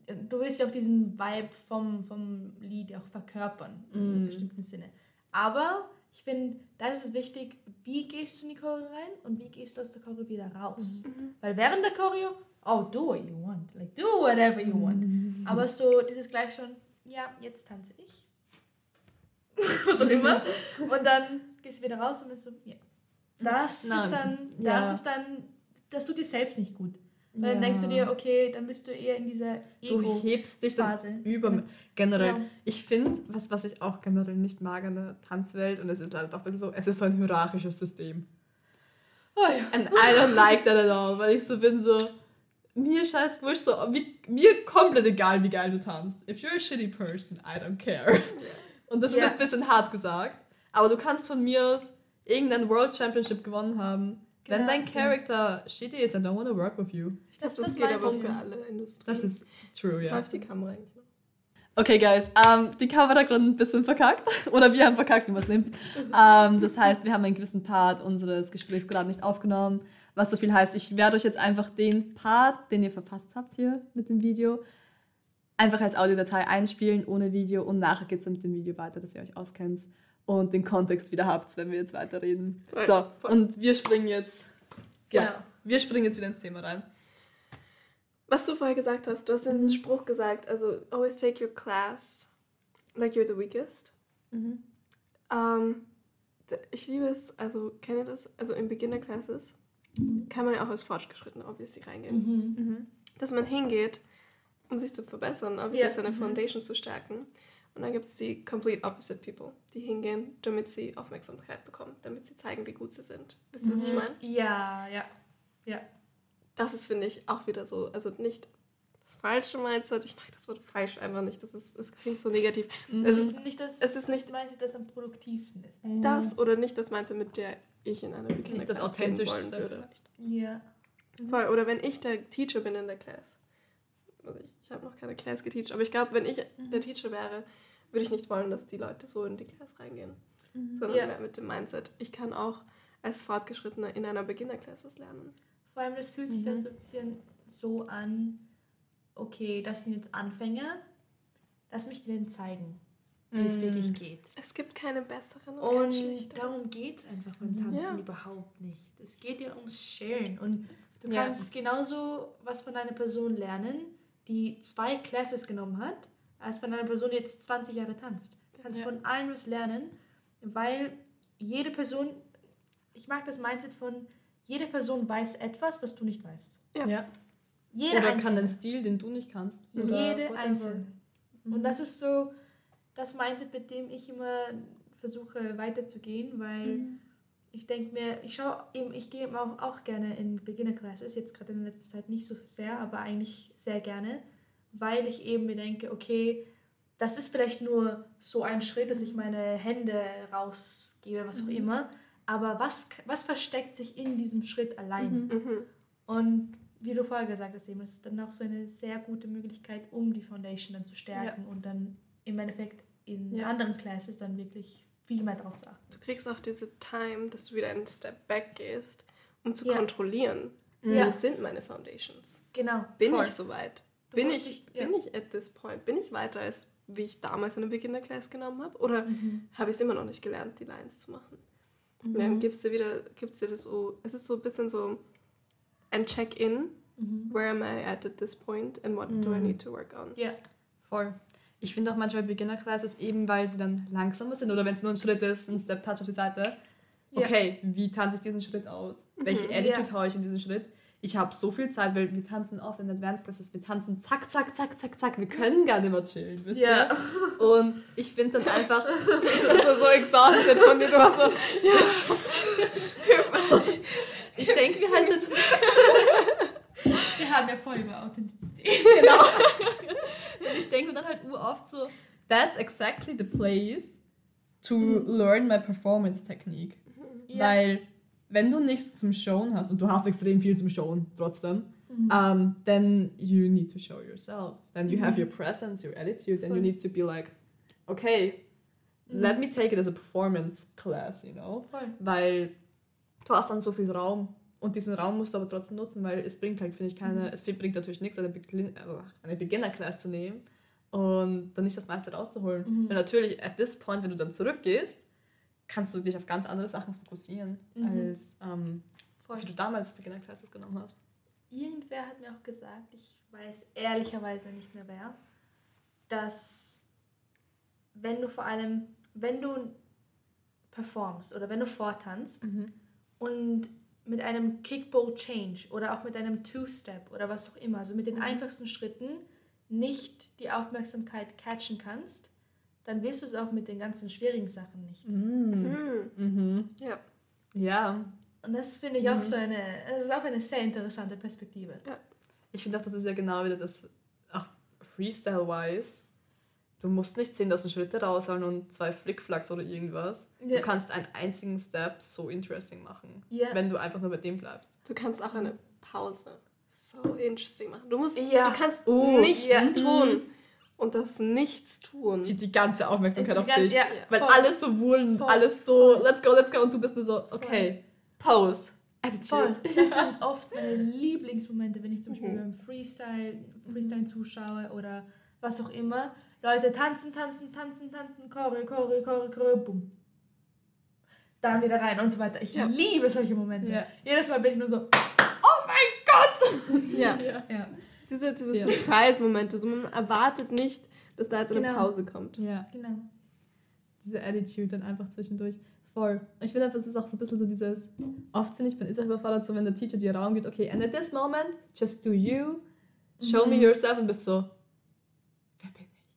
du willst ja auch diesen Vibe vom, vom Lied auch verkörpern, in einem Mhm. bestimmten Sinne. Aber ich finde, da ist es wichtig, wie gehst du in die Choreo rein und wie gehst du aus der Choreo wieder raus. Mhm. Weil während der Choreo, oh, do what you want. Like, do whatever you want. Aber so dieses gleich schon, ja, jetzt tanze ich. Was auch immer. Und dann gehst du wieder raus und dann so, ja. Das Nein. ist dann, Ja. das ist dann, das tut dir selbst nicht gut. Weil dann Ja. denkst du dir, okay, dann bist du eher in dieser Du Ego-Phase. hebst dich dann über. Generell, Ja. ich finde, was, was ich auch generell nicht mag an der Tanzwelt, und es ist leider doch ein bisschen so, es ist so ein hierarchisches System. Oh ja. And I don't like that at all, weil ich so bin so, mir scheiß wurscht, so, wie, mir komplett egal, wie geil du tanzt. If you're a shitty person, I don't care. Und das ist Ja. jetzt ein bisschen hart gesagt, aber du kannst von mir aus irgendein World Championship gewonnen haben. Wenn Genau. dein Character shitty ist, I don't want to work with you. Ich glaube, Das- das, geht aber für alle Industrien. Das ist true, ja. Läuft die Kamera eigentlich noch? Okay, guys, ähm, die Kamera hat gerade ein bisschen verkackt. Oder wir haben verkackt, wie man es nimmt. ähm, das heißt, wir haben einen gewissen Part unseres Gesprächs gerade nicht aufgenommen. Was so viel heißt, ich werde euch jetzt einfach den Part, den ihr verpasst habt hier mit dem Video, einfach als Audiodatei einspielen, ohne Video. Und nachher geht es dann mit dem Video weiter, dass ihr euch auskennt und den Kontext wieder habt, wenn wir jetzt weiterreden. Voll, So, voll. und wir springen jetzt. Ja, Genau. wir springen jetzt wieder ins Thema rein. Was du vorher gesagt hast, du hast Mhm. diesen Spruch gesagt, also always take your class like you're the weakest. Ähm, d- ich liebe es, also kenne das, also in Beginner Classes kann man ja auch als Fortgeschrittener obviously reingehen. Mhm. Dass man hingeht, um sich zu verbessern, obviously Ja. seine Mhm. Foundation zu stärken. Und dann gibt es die complete opposite people, die hingehen, damit sie Aufmerksamkeit bekommen, damit sie zeigen, wie gut sie sind. Wisst ihr, was ich meine? Ja, ja. Ja. das ist, finde ich, auch wieder so, also nicht das falsche Mindset. Ich mag das Wort falsch einfach nicht. Das ist, es klingt so negativ. Mhm. Es ist nicht das, es ist nicht- das Mindset, das am produktivsten ist. das oder nicht das Mindset, mit der ich in einer Beginner Nicht das Authentischste würde. vielleicht. Ja. Voll. Oder wenn ich der Teacher bin in der Class. Also ich, ich habe noch keine Class geteacht, aber ich glaube, wenn ich der Teacher wäre, würde ich nicht wollen, dass die Leute so in die Class reingehen. Sondern Ja. mehr mit dem Mindset. Ich kann auch als Fortgeschrittener in einer Beginner-Class was lernen. Vor allem, das fühlt sich dann so ein bisschen so an, okay, das sind jetzt Anfänger, lass mich denen zeigen, wie es Mhm. wirklich geht. Es gibt keine besseren und, Und schlechteren. darum geht es einfach beim Tanzen Ja. überhaupt nicht. Es geht ja ums Sharen. Und du Ja. kannst genauso was von einer Person lernen, die zwei Classes genommen hat, als von einer Person, die jetzt 20 Jahre tanzt. Du kannst Ja. von allen was lernen, weil jede Person, ich mag das Mindset von, jede Person weiß etwas, was du nicht weißt. Ja. Ja. Jede Oder kann einzelne. den Stil, den du nicht kannst. Oder Jede einzelne. Und das ist so das Mindset, mit dem ich immer versuche weiterzugehen, weil ich denke mir, ich schaue eben, ich gehe eben auch, auch gerne in Beginner Classes, jetzt gerade in der letzten Zeit nicht so sehr, aber eigentlich sehr gerne, weil ich eben mir denke, okay, das ist vielleicht nur so ein Schritt, dass ich meine Hände rausgebe, was auch immer, aber was, was versteckt sich in diesem Schritt allein? Mhm. Und wie du vorher gesagt hast, eben, es ist dann auch so eine sehr gute Möglichkeit, um die Foundation dann zu stärken und dann im Endeffekt in Ja. anderen Classes dann wirklich viel mehr drauf zu achten. Du kriegst auch diese Time, dass du wieder einen Step back gehst, um zu Ja. kontrollieren, Ja. wo sind meine Foundations? Genau. Bin Voll. ich soweit? Bin ich, dich- ja. bin ich at this point? Bin ich weiter, als wie ich damals eine Beginner Class genommen habe? Oder Mhm. habe ich es immer noch nicht gelernt, die Lines zu machen? Und dann gibst du wieder, gibst dir das so, es ist so ein bisschen so ein Check-in. Mhm. Where am I at at this point and what do I need to work on? Ja. Voll. Ich finde auch manchmal Beginner-Classes eben, weil sie dann langsamer sind oder wenn es nur ein Schritt ist, ein Step-Touch auf die Seite. Ja. Okay, wie tanze ich diesen Schritt aus? Welche Mhm. Attitude Ja. haue ich in diesen Schritt? Ich habe so viel Zeit, weil wir tanzen oft in Advanced Classes, wir tanzen zack, zack, zack, zack, zack. Wir können gar nicht mehr chillen, wisst Ja. ihr? Und ich finde dann einfach, Ich war so exhausted von dir. Du warst so, ich denke mir halt, das Wir haben ja voll über Authentizität. genau. Und ich denke mir dann halt oft so, that's exactly the place to learn my performance technique. Ja. Weil, wenn du nichts zum Showen hast und du hast extrem viel zum Showen trotzdem, um, then you need to show yourself. Then you have Mhm. your presence, your attitude, and Voll. you need to be like, okay, Mhm. let me take it as a performance class, you know? Voll. Weil du hast dann so viel Raum und diesen Raum musst du aber trotzdem nutzen, weil es bringt halt, finde ich, keine, Mhm. es bringt natürlich nichts, eine, Beginn, also eine Beginner-Class zu nehmen und dann nicht das meiste rauszuholen. Mhm. Weil natürlich, at this point, wenn du dann zurückgehst, kannst du dich auf ganz andere Sachen fokussieren, Mhm. als ähm, wie du damals Beginner-Classes genommen hast. Irgendwer hat mir auch gesagt, ich weiß ehrlicherweise nicht mehr wer, dass wenn du vor allem, wenn du performst oder wenn du vortanzt und mit einem Kickball Change oder auch mit einem Two-Step oder was auch immer, also mit den Mhm. einfachsten Schritten nicht die Aufmerksamkeit catchen kannst, dann wirst du es auch mit den ganzen schwierigen Sachen nicht. Mhm. Hm. Mhm. Ja. Ja, Und das finde ich auch Mhm. so eine, das ist auch eine sehr interessante Perspektive. ich finde auch, das ist ja genau wieder das, auch Freestyle-wise, du musst nicht 10.000 Schritte raushauen und zwei Flickflacks oder irgendwas. Ja. Du kannst einen einzigen Step so interesting machen, Ja. wenn du einfach nur bei dem bleibst. Du kannst auch eine Pause so interesting machen. Du musst, Ja. du kannst Oh, nichts ja. tun. Und das Nichts tun. Zieht die ganze Aufmerksamkeit Die auf dich. ja, weil voll. alles so Voll. alles so, let's go, let's go. Und du bist nur so, okay, Pose, Voll. Attitude. Das sind oft meine Lieblingsmomente, wenn ich zum Beispiel Mhm. beim Freestyle, Freestyle zuschaue oder was auch immer. Leute tanzen, tanzen, tanzen, tanzen, Chore, Chore, Chore, Chore, bumm. Dann wieder rein und so weiter. Ich Ja. liebe solche Momente. Ja. Jedes Mal bin ich nur so, oh mein Gott! Ja. Ja. Ja, Diese, diese Ja. Surprise-Momente. So, man erwartet nicht, dass da jetzt eine Genau. Pause kommt. ja. genau. diese Attitude dann einfach zwischendurch. Voll. Ich finde einfach, es ist auch so ein bisschen so dieses, oft finde ich, man ist auch überfordert, so wenn der Teacher dir Raum gibt, okay, and at this moment, just do you, show me Mhm. yourself und bist so, wer bin ich?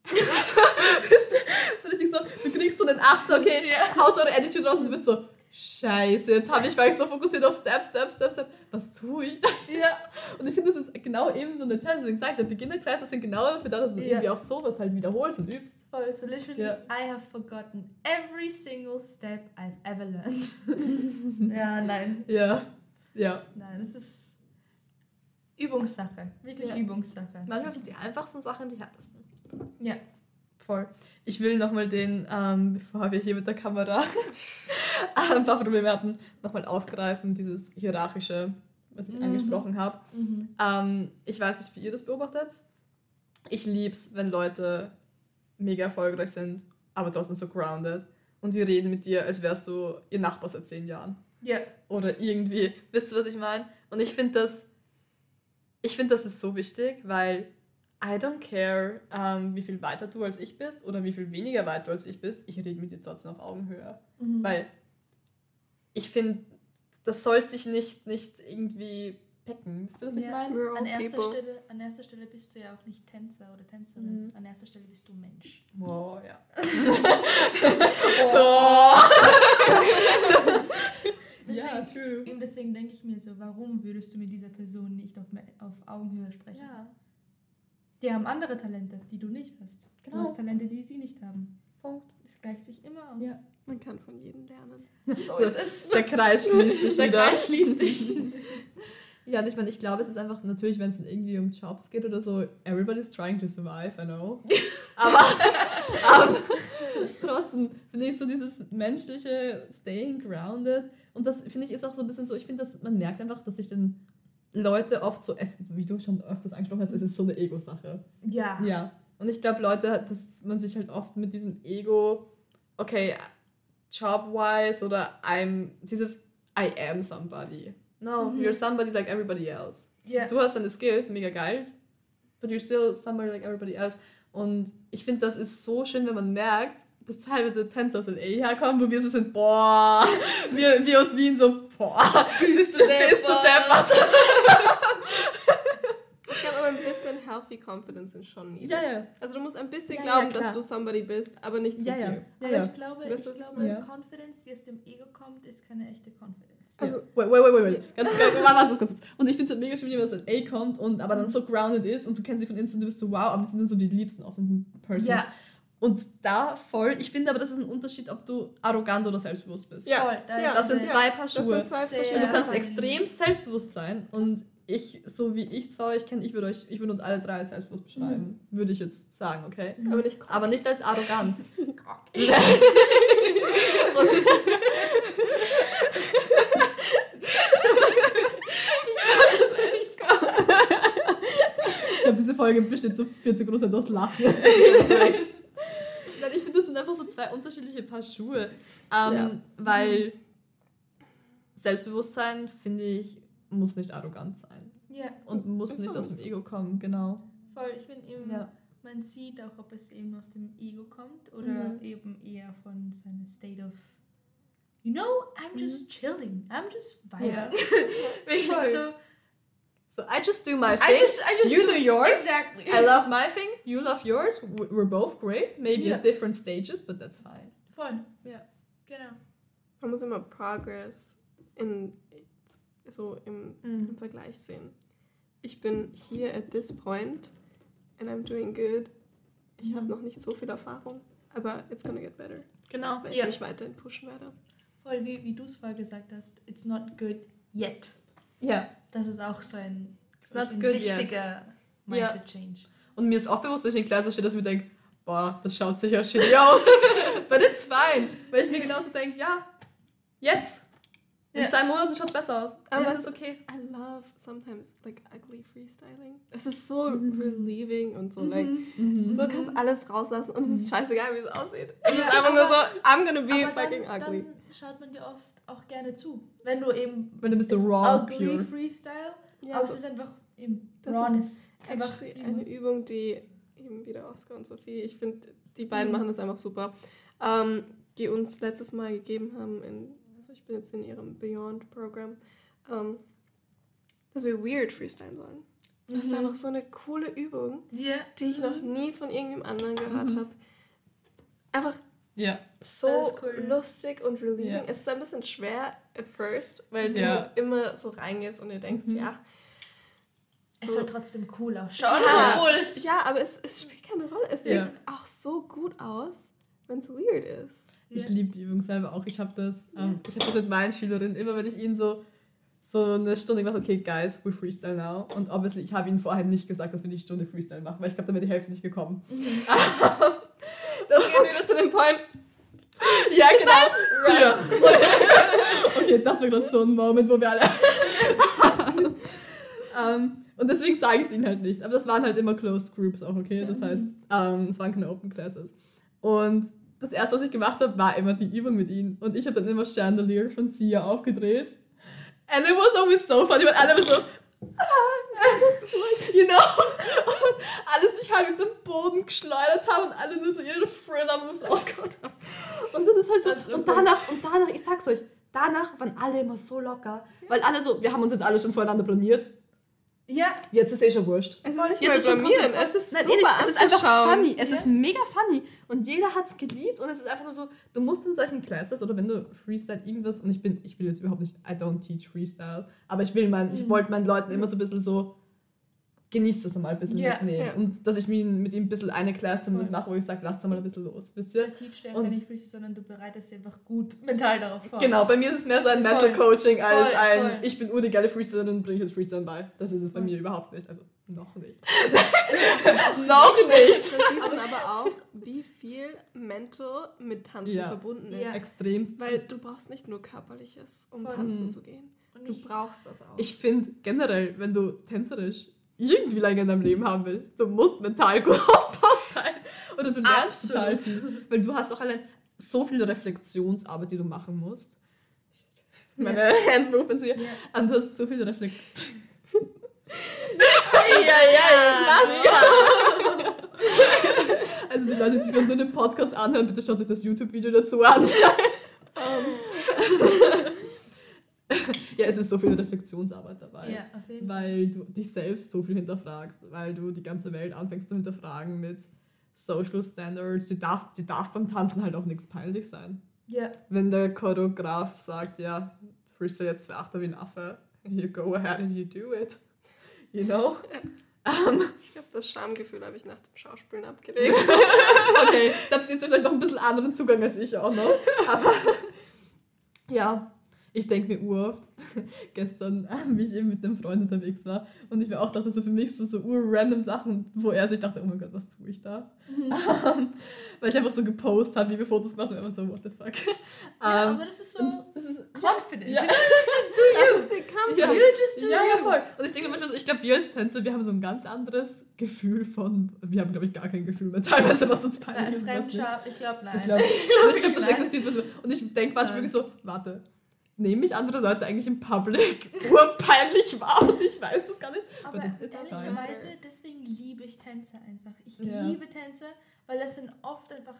bist du, so richtig so, du kriegst so einen Achter, okay, Ja. haut eine Attitude raus und du bist so, scheiße, jetzt habe ich, war ich so fokussiert auf Step, Step, Step, Step, was tue ich? Ja, Und ich finde, das ist genau eben so eine Challenge, deswegen sage ich, Beginner-Classes sind genau dafür da, dass du Ja. irgendwie auch sowas halt wiederholst und übst. voll. So literally, Ja. I have forgotten every single step I've ever learned. ja, nein. Ja, ja. Nein, es ist Übungssache. Wirklich Ja. Übungssache. Manchmal sind die einfachsten Sachen die härtesten. Ja. Voll. Ich will nochmal den, ähm, bevor wir hier mit der Kamera ein paar Probleme hatten, nochmal aufgreifen, dieses hierarchische, was ich Mhm. angesprochen habe. Mhm. Ähm, ich weiß nicht, wie ihr das beobachtet. Ich lieb's, wenn Leute mega erfolgreich sind, aber trotzdem so grounded. Und die reden mit dir, als wärst du ihr Nachbar seit zehn Jahren. Ja. Oder irgendwie, wisst ihr, was ich meine? Und ich finde das, ich finde das ist so wichtig, weil I don't care, ähm, wie viel weiter du als ich bist oder wie viel weniger weit du als ich bist, ich rede mit dir trotzdem auf Augenhöhe. Mhm. Weil ich finde, das sollte sich nicht, nicht irgendwie pecken. Wisst ihr, was ich Ja. meine? We're all An erster, people. Stelle, an erster Stelle bist du ja auch nicht Tänzer oder Tänzerin. Mhm. An erster Stelle bist du Mensch. Wow, ja. Deswegen, ja, true. eben deswegen denke ich mir so, warum würdest du mit dieser Person nicht auf, auf Augenhöhe sprechen? Ja, Die haben andere Talente, die du nicht hast. Du Genau. hast Talente, die sie nicht haben. Punkt. Es gleicht sich immer aus. Ja. Man kann von jedem lernen. So ist es. Der Kreis schließt sich Der wieder. Kreis schließt sich. Ja, und ich meine, ich glaube, es ist einfach natürlich, wenn es irgendwie um Jobs geht oder so, everybody's trying to survive, I know. Aber, aber trotzdem finde ich so dieses menschliche Staying grounded und das finde ich ist auch so ein bisschen so, ich finde, dass man merkt einfach, dass sich dann Leute oft so, es, wie du schon öfters angesprochen hast, es ist so eine Ego-Sache. Ja. Ja. Und ich glaube, Leute, dass man sich halt oft mit diesem Ego, okay, job-wise oder I'm, dieses I am somebody. No, Mhm. you're somebody like everybody else. Ja. Du hast deine Skills, mega geil, but you're still somebody like everybody else. Und ich finde, das ist so schön, wenn man merkt, dass teilweise Tänzer aus LA herkommen, wo wir so sind, boah, wir, wir aus Wien so, boah, bist du, bist du deppert. Ich glaube aber ein bisschen healthy confidence sind schon needed. Ja, ja. Also du musst ein bisschen Ja, glauben, dass du somebody bist, aber nicht zu Ja, ja. viel. ja, Aber ja. ich glaube, ich glaube meine? Confidence, die aus dem Ego kommt, ist keine echte Confidence. Also, wait, wait, wait, wait, wait. Ganz, ganz, warte, ganz kurz. Und ich finde es halt mega schön, wenn jemand aus LA kommt und aber dann so grounded ist und du kennst sie von Insta und du bist so, wow, aber das sind dann so die liebsten offensive Persons. Ja. Und da voll, ich finde aber, das ist ein Unterschied, ob du arrogant oder selbstbewusst bist. Ja. Voll, da Ja. Das sind zwei Paar Das Schuhe. sind zwei Sehr- Und du kannst extrem selbstbewusst sein und ich, so wie ich zwar euch kenne, ich würde euch, ich würde uns alle drei als selbstbewusst beschreiben. Würde ich jetzt sagen, okay? Aber nicht Aber nicht als arrogant. Ich glaube, diese Folge besteht zu 40% aus Lachen. Nein, ich finde, das sind einfach so zwei unterschiedliche Paar Schuhe. Ähm, Ja. Weil Selbstbewusstsein, finde ich, muss nicht arrogant sein. Ja, Und muss nicht aus dem. Ego kommen, genau. voll. Ich finde eben, Ja. man sieht auch, ob es eben aus dem Ego kommt oder Mhm. eben eher von seinem State of, you know, I'm just chilling, I'm just vibing. Mhm. Ja. Wirklich so, So I just do my I thing. just, I just you do yours. Exactly. I love my thing. You love yours. We're both great. Maybe Ja. at different stages, but that's fine. Voll. Ja. Genau. Man muss immer Progress in, so im, Mhm. im Vergleich sehen. Ich bin hier at this point and I'm doing good. Ich habe Mhm. noch nicht so viel Erfahrung, aber it's gonna get better, Genau. weil ich Ja. mich weiterhin pushen werde. Voll, wie, wie du es vorher gesagt hast, it's not good yet. Ja. Das ist auch so ein, ein wichtiger Mindset-Change. Und mir ist auch bewusst, wenn ich in Gläser stehe, dass ich mir denke, boah, das schaut sicher shitty aus. But it's fine. Weil ich mir genauso denke, ja, jetzt. In Ja. zwei Monaten schaut es besser aus. Aber Ja. es ist okay. I love sometimes like ugly freestyling. Es ist so relieving und so like Mhm. so kannst alles rauslassen und es ist scheißegal, wie es aussieht. Es Ja, ist einfach nur so, aber- I'm gonna be Aber fucking dann, ugly. dann schaut man dir oft auch gerne zu. Wenn du eben Wenn du bist ist raw, ugly pure. Freestyle, Ja, aber so- es ist einfach eben Das Rawness. Einfach Actually, eine Übung, die eben wieder Oscar und Sophie, ich finde, die beiden Mhm. machen das einfach super, ähm, die uns letztes Mal gegeben haben, in, also ich bin jetzt in ihrem Beyond-Programm, ähm, dass wir weird freestylen sollen. Und das ist Mhm. einfach so eine coole Übung, Ja. die ich noch nie von irgendjemand anderen gehört Mhm. habe. Einfach Ja. so cool. lustig und relieving. Ja. Es ist ein bisschen schwer at first, weil Ja. du immer so reingehst und dir denkst, Mhm. ja, Es So- soll trotzdem cool ausschauen, Ja. obwohl es... Ja, aber es, es spielt keine Rolle. Es Ja. sieht auch so gut aus, wenn es weird ist. Ich Ja. liebe die Übung selber auch. Ich habe das, ähm, ich hab das mit meinen Schülerinnen, immer wenn ich ihnen so, so eine Stunde gemacht okay, guys, we freestyle now. Und obviously, ich habe ihnen vorher nicht gesagt, dass wir die Stunde Freestyle machen, weil ich glaube, da wäre die Hälfte nicht gekommen. Das geht wieder zu dem Point. Ja, genau. Tür. Okay, das war gerade so ein Moment, wo wir alle. ähm, und deswegen sage ich es ihnen halt nicht. Aber das waren halt immer Closed Groups auch, okay? Das heißt, ähm, es waren keine Open Classes. Und das erste, was ich gemacht habe, war immer die Übung mit ihnen. Und ich habe dann immer Chandelier von Sia aufgedreht. And it was always so funny, weil alle so. you know? Und alle sich halbwegs am Boden geschleudert haben und alle nur so ihre Thriller-Moves ausgehauen haben. Und das ist halt so. Ist und danach, und danach, ich sag's euch, danach waren alle immer so locker. Weil alle so, wir haben uns jetzt alle schon voreinander blamiert. Ja, Jetzt ist eh schon wurscht. Es ist nicht Jetzt mal blamieren. Es ist Nein, super eh nicht. Es ist einfach anzuschauen. funny. Es Ja. ist mega funny. Und jeder hat's geliebt. Und es ist einfach nur so, du musst in solchen Classes oder wenn du Freestyle irgendwas, und ich bin, ich will jetzt überhaupt nicht, I don't teach Freestyle, aber ich will mein, ich Mhm. wollte meinen Leuten immer so ein bisschen so, genießt das mal ein bisschen Ja, mitnehmen. ja. Und dass ich mit ihnen, mit ihnen ein bisschen eine Class zumindest mache, wo ich sage, lasst mal ein bisschen los. Wisst ihr? Und- nicht Freestyle, sondern du bereitest dich einfach gut mental darauf vor. Genau, bei mir ist es mehr so ein Mental Voll. Coaching als Voll, ein, voll. ich bin ur die geile Freestylerin und bringe ich jetzt Freestyle bei. Das ist es bei mir überhaupt nicht. Also noch nicht. noch nicht. Man aber auch, wie viel mental mit Tanzen Ja. verbunden ist. Ja. Extremst. Weil du brauchst nicht nur körperliches, um Voll. tanzen Mhm. zu gehen. Und Du ich, brauchst das auch. Ich finde generell, wenn du tänzerisch irgendwie lange in deinem Leben haben willst, du musst mental gut aufgebaut sein. Oder du lernst Absolut. total viel. Weil du hast auch allein so viel Reflexionsarbeit, die du machen musst. Meine Handmovements hier. ja. Und du hast so viel Reflexion. ja, ja, Also die Leute, die sich nur den Podcast anhören, bitte schaut euch das YouTube-Video dazu an. Ja, es ist so viel Reflexionsarbeit dabei. Ja. Weil du dich selbst so viel hinterfragst, weil du die ganze Welt anfängst zu hinterfragen mit Social Standards. Die darf, die darf beim Tanzen halt auch nichts peinlich sein. Ja, Wenn der Choreograf sagt, ja, freestyle jetzt zwei Achter wie ein Affe, you go ahead and you do it. You know? Ähm, Ich glaube, das Schamgefühl habe ich nach dem Schauspielen abgelegt. okay, da habt ihr jetzt vielleicht noch ein bisschen anderen Zugang als ich auch noch. Aber ja, ich denke mir uroft, gestern, wie ich eben mit einem Freund unterwegs war und ich mir auch dachte, so für mich so, so ur-random Sachen, wo er sich dachte, oh mein Gott, was tue ich da? Mhm. Ähm, weil ich einfach so gepostet habe, wie wir Fotos gemacht haben, und einfach so, what the fuck. Ja, Ähm, aber das ist so das ist, confidence. Ja. You just do you. Das ist Kampf. Ja. You just do ja, ja, you. voll. Und ich denke mir manchmal so, ich glaube, wir als Tänzer, wir haben so ein ganz anderes Gefühl von, wir haben, glaube ich, gar kein Gefühl mehr teilweise, was uns peinlich Nein, ist. Fremdscham, ich glaube nein. Ich glaube, ich glaub, das existiert. Und ich denke manchmal wirklich so, warte, nehme ich andere Leute eigentlich im Public urpeinlich wahr und ich weiß das gar nicht. Aber ehrlicherweise, deswegen liebe ich Tänze einfach. Ich Ja. liebe Tänze, weil das sind oft einfach,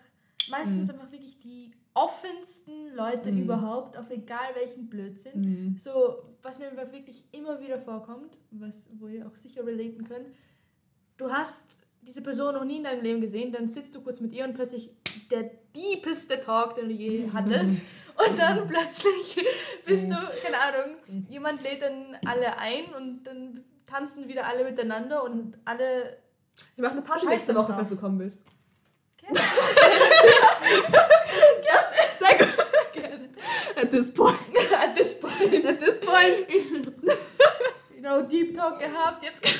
meistens Mhm. einfach wirklich die offensten Leute Mhm. überhaupt, auf egal welchen Blödsinn. Mhm. So, was mir einfach wirklich immer wieder vorkommt, was, wo ihr auch sicher relaten könnt, du hast diese Person noch nie in deinem Leben gesehen, dann sitzt du kurz mit ihr und plötzlich der deepeste Talk, den du je hattest. Und dann plötzlich bist du, keine Ahnung, jemand lädt dann alle ein und dann tanzen wieder alle miteinander und alle. Ich mache eine Party nächste drauf. Woche, falls du kommen willst. Gerne. Sehr gut. Gerne. At this point. At this point. At this point. you know, Deep Talk gehabt, jetzt kann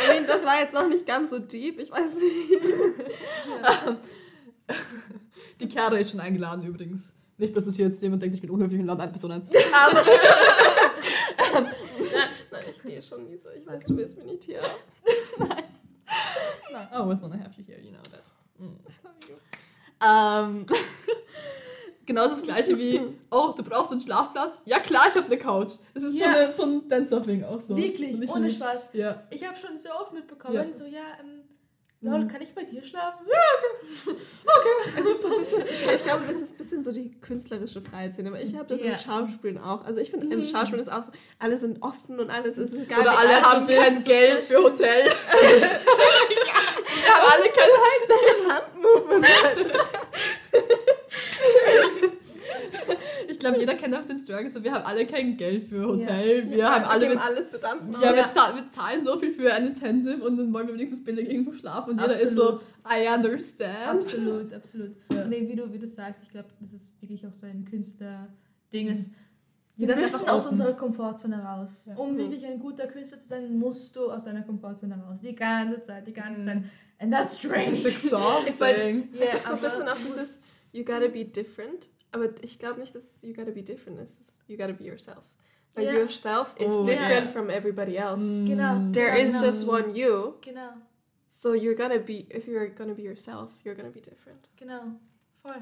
I mean, das war jetzt noch nicht ganz so deep, ich weiß nicht. Die Chiara ist schon eingeladen übrigens. Nicht, dass es hier jetzt jemand denkt, ich bin unhöflich und lade eine Person ein. Nein, nein, ich gehe schon nie so. Ich weiß, du willst mich nicht hier. Nein. I always wanna have you here, you know that. Mm. I love you. Ähm, genau das gleiche wie, oh, du brauchst einen Schlafplatz? Ja klar, ich habe eine Couch. Es ist Ja. so, eine, so ein Dance-Thing auch so. Wirklich, ohne. Spaß. Ja. Ich habe schon so oft mitbekommen, Ja. so, ja, ähm, lol, Mhm. kann ich bei dir schlafen? So, ja, okay. Okay, was ist Ich glaube, das ist ein bisschen so die künstlerische Freiheit. Aber ich habe das Ja. im Schauspielen auch. Also ich finde, im Mhm. Schauspielen ist auch so, alle sind offen und alles ist egal. Oder alle haben kein Geld für Hotel. Wir haben alle kein Handmovement. Ich glaube, jeder kennt auch den Struggle, so wir haben alle kein Geld für Hotel. Wir haben alle mit, alles für Tanzen ja, wir, zahlen, wir zahlen so viel für ein Intensive und dann wollen wir wenigstens billig irgendwo schlafen und jeder ist so, Absolut. I understand. Absolut, absolut. Ja. Nee, wie du, wie du sagst, ich glaube, das ist wirklich auch so ein Künstler-Ding. ist Wir ist müssen aus unserer Komfortzone raus. Ja. Um Mhm. wirklich ein guter Künstler zu sein, musst du aus deiner Komfortzone raus. Die ganze Zeit, die ganze Mhm. Zeit. And that's draining. It's exhausting. Ja, es ist so ein bisschen du dieses You gotta be different. Aber ich glaube nicht, dass You gotta be different ist. You gotta be yourself. Weil Ja. yourself is Oh, different ja. from everybody else. Genau. Mm. There Ja, is genau. just one you. Genau, So you're gonna be, if you're gonna be yourself, you're gonna be different. genau. Voll.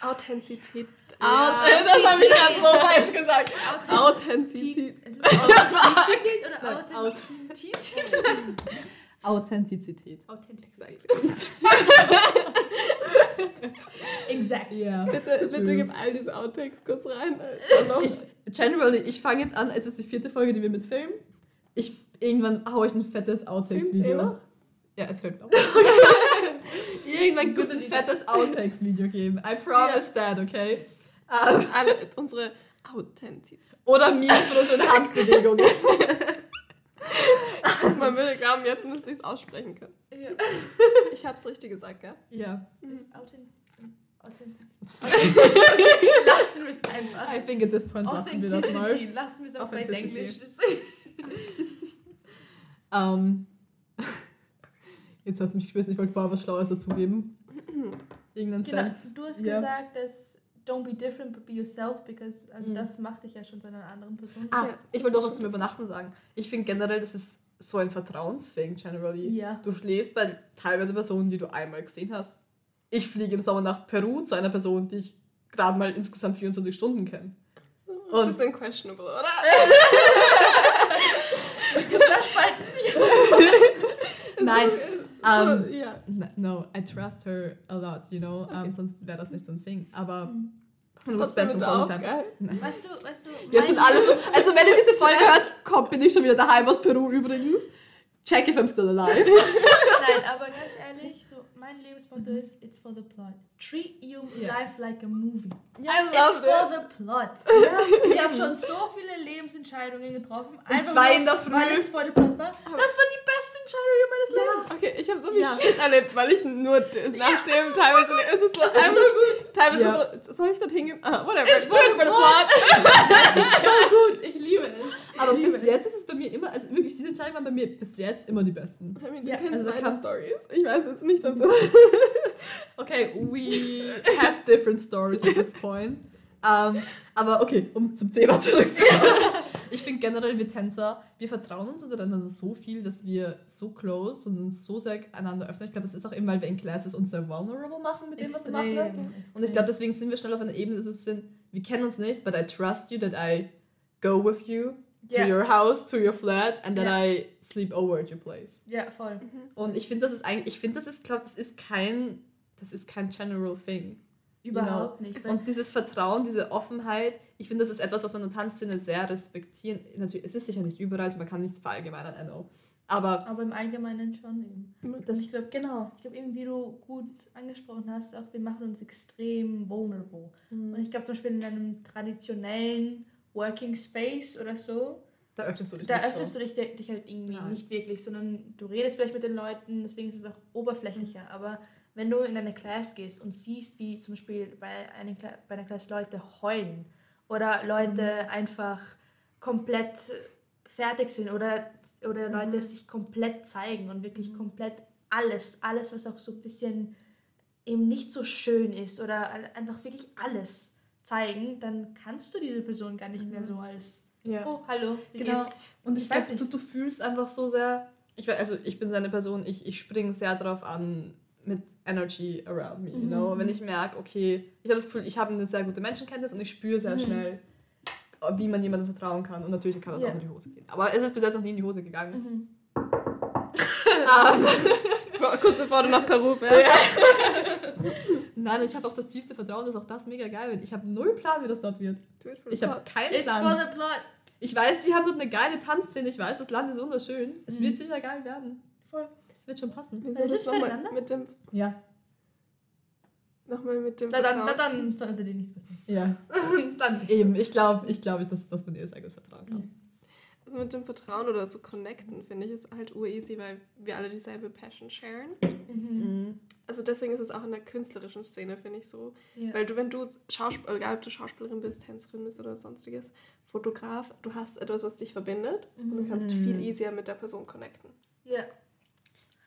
Authentizität. Ja. Authentizität. Das habe ich gerade so falsch gesagt. Authentizität. Authentizität. Authentizität oder Nein, Authentizität? Authentizität. Authentizität. Exakt. Ja. Bitte, bitte gib all diese Outtakes kurz rein. Ich, generally, ich fange jetzt an, es ist die vierte Folge, die wir mit filmen. Ich, irgendwann haue ich ein fettes eh Outtakes-Video. noch? Ja, es filmt noch. irgendwann wird es ein fettes Outtakes-Video geben. I promise that, okay? Ähm, Alle, unsere Authentizität. oder Memes von unseren Handbewegungen. Man würde glauben, jetzt müsste ich es aussprechen können. Ja. Ich habe es richtig gesagt, gell? Ja. Ist Authent Authentizität. Okay, lassen wir es einfach. I think at this point lassen wir das mal. Authenticity. Lassen wir es auch bei Authenticity. Englisch. Ähm, jetzt hat es mich gewissen, ich wollte vorher was Schlaues dazugeben. Irgendein Genau. Senf. Du hast Ja. gesagt, dass don't be different, but be yourself, because also Mhm. das macht dich ja schon zu einer anderen Person. Ah, Ja, ich wollte noch was zum Übernachten sagen. Ich finde generell, das ist so ein Vertrauensfing, generally. Ja. Du schläfst bei teilweise Personen, die du einmal gesehen hast. Ich fliege im Sommer nach Peru zu einer Person, die ich gerade mal insgesamt 24 Stunden kenne. Und- bisschen questionable, oder? da spalten sich Nein, ähm, so, ja. n- no, I trust her a lot, you know. Okay. Ähm, sonst wäre das nicht so ein Thing. Aber Mhm. Du musst Bett zum auch, sein. Weißt du, weißt du, Jetzt sind alle so. Also, wenn ihr diese Folge hört, kommt, bin ich schon wieder daheim aus Peru übrigens. Check if I'm still alive. Nein, aber ganz ehrlich, so mein Lebensmotto ist, it's for the plot. Treat your Ja. life like a movie. I It's love for it. the plot. Ich habe schon so viele Lebensentscheidungen getroffen. Um zwei nur, in der Früh. Weil es for the plot war. Das waren die besten Entscheidungen meines Lebens. Okay, ich habe so viel Ja. Shit erlebt, weil ich nur nach dem es ist teilweise. es ist so, Das ist einfach- so gut. teilweise Ja. so, soll ich dorthin gehen? Ah, whatever. It's it for the plot. Das ist so gut. Ich liebe es. Aber liebe bis es. jetzt ist es bei mir immer, also wirklich, diese Entscheidungen waren bei mir bis jetzt immer die besten. I mean, du Ja, kennst also meine Stories. Ich weiß jetzt nicht, ob du... Okay, we have different stories at this point. Ähm, aber okay, um zum Thema zurückzukommen. Ich finde generell, wir Tänzer, wir vertrauen uns untereinander so viel, dass wir so close und uns so sehr einander öffnen. Ich glaube, es ist auch eben, weil wir in Classes uns sehr vulnerable machen mit dem, was wir machen. Und ich glaube, deswegen sind wir schnell auf einer Ebene, dass es sind, wir kennen uns nicht, but I trust you that I go with you to your house, to your flat, and then Ja. I sleep over at your place. Ja, voll. Und ich finde, das ist eigentlich, ich finde, das ist, glaube das ist kein, das ist kein general thing. Überhaupt nicht. Weil Und dieses Vertrauen, diese Offenheit, ich finde, das ist etwas, was man in der Tanzszene sehr respektieren. Natürlich, es ist sicher nicht überall, also man kann nicht verallgemeinern, I know. Aber Aber im Allgemeinen schon eben. das, ich glaube, genau. Ich glaube eben, wie du gut angesprochen hast, auch wir machen uns extrem vulnerable. Und ich glaube zum Beispiel in einem traditionellen Working Space oder so, da öffnest du dich da nicht öffnest so. du dich, dich halt irgendwie Nein. nicht wirklich, sondern du redest vielleicht mit den Leuten, deswegen ist es auch oberflächlicher. Aber wenn du in eine Class gehst und siehst, wie zum Beispiel bei, einer Kla- bei einer Class Leute heulen oder Leute einfach komplett fertig sind oder, oder Leute sich komplett zeigen und wirklich komplett alles, alles, was auch so ein bisschen eben nicht so schön ist oder einfach wirklich alles zeigen, dann kannst du diese Person gar nicht mehr so als Ja. Oh, hallo, wie Genau. geht's? Und ich, Ich weiß glaube, du, du fühlst einfach so sehr. Ich, also ich bin so eine Person, ich, ich springe sehr darauf an mit Energy around me. You Mhm. know? Wenn ich merke, okay, ich habe das Gefühl, ich habe eine sehr gute Menschenkenntnis und ich spüre sehr Mhm. schnell, wie man jemandem vertrauen kann. Und natürlich kann das Ja. auch in die Hose gehen. Aber es ist bis jetzt noch nie in die Hose gegangen. Mhm. Ähm, Kurz bevor du nach Peru fährst. Nein, ich habe auch das tiefste Vertrauen, dass auch das mega geil wird. Ich habe null Plan, wie das dort wird. For Ich habe keinen It's for Plan. the plot. Ich weiß, die haben dort eine geile Tanzszene. Ich weiß, das Land ist wunderschön. Es Mhm. wird sicher geil werden. Voll. Es wird schon passen. Wieso Das das ist nochmal füreinander? mit dem Ja. nochmal mit dem Na dann, na Vertrauen. dann sollte dir nichts passieren. Ja. dann. Eben, ich glaube, ich glaub, dass, dass man ihr sehr gut vertrauen kann. Also mit dem Vertrauen oder so connecten, finde ich, ist halt ureasy, weil wir alle dieselbe Passion sharen. Mhm. Mhm. Also deswegen ist es auch in der künstlerischen Szene, finde ich so. Ja. Weil du, wenn du Schauspiel, egal ob du Schauspielerin bist, Tänzerin bist oder sonstiges, Fotograf, du hast etwas, was dich verbindet und du kannst Mhm. viel easier mit der Person connecten. ja.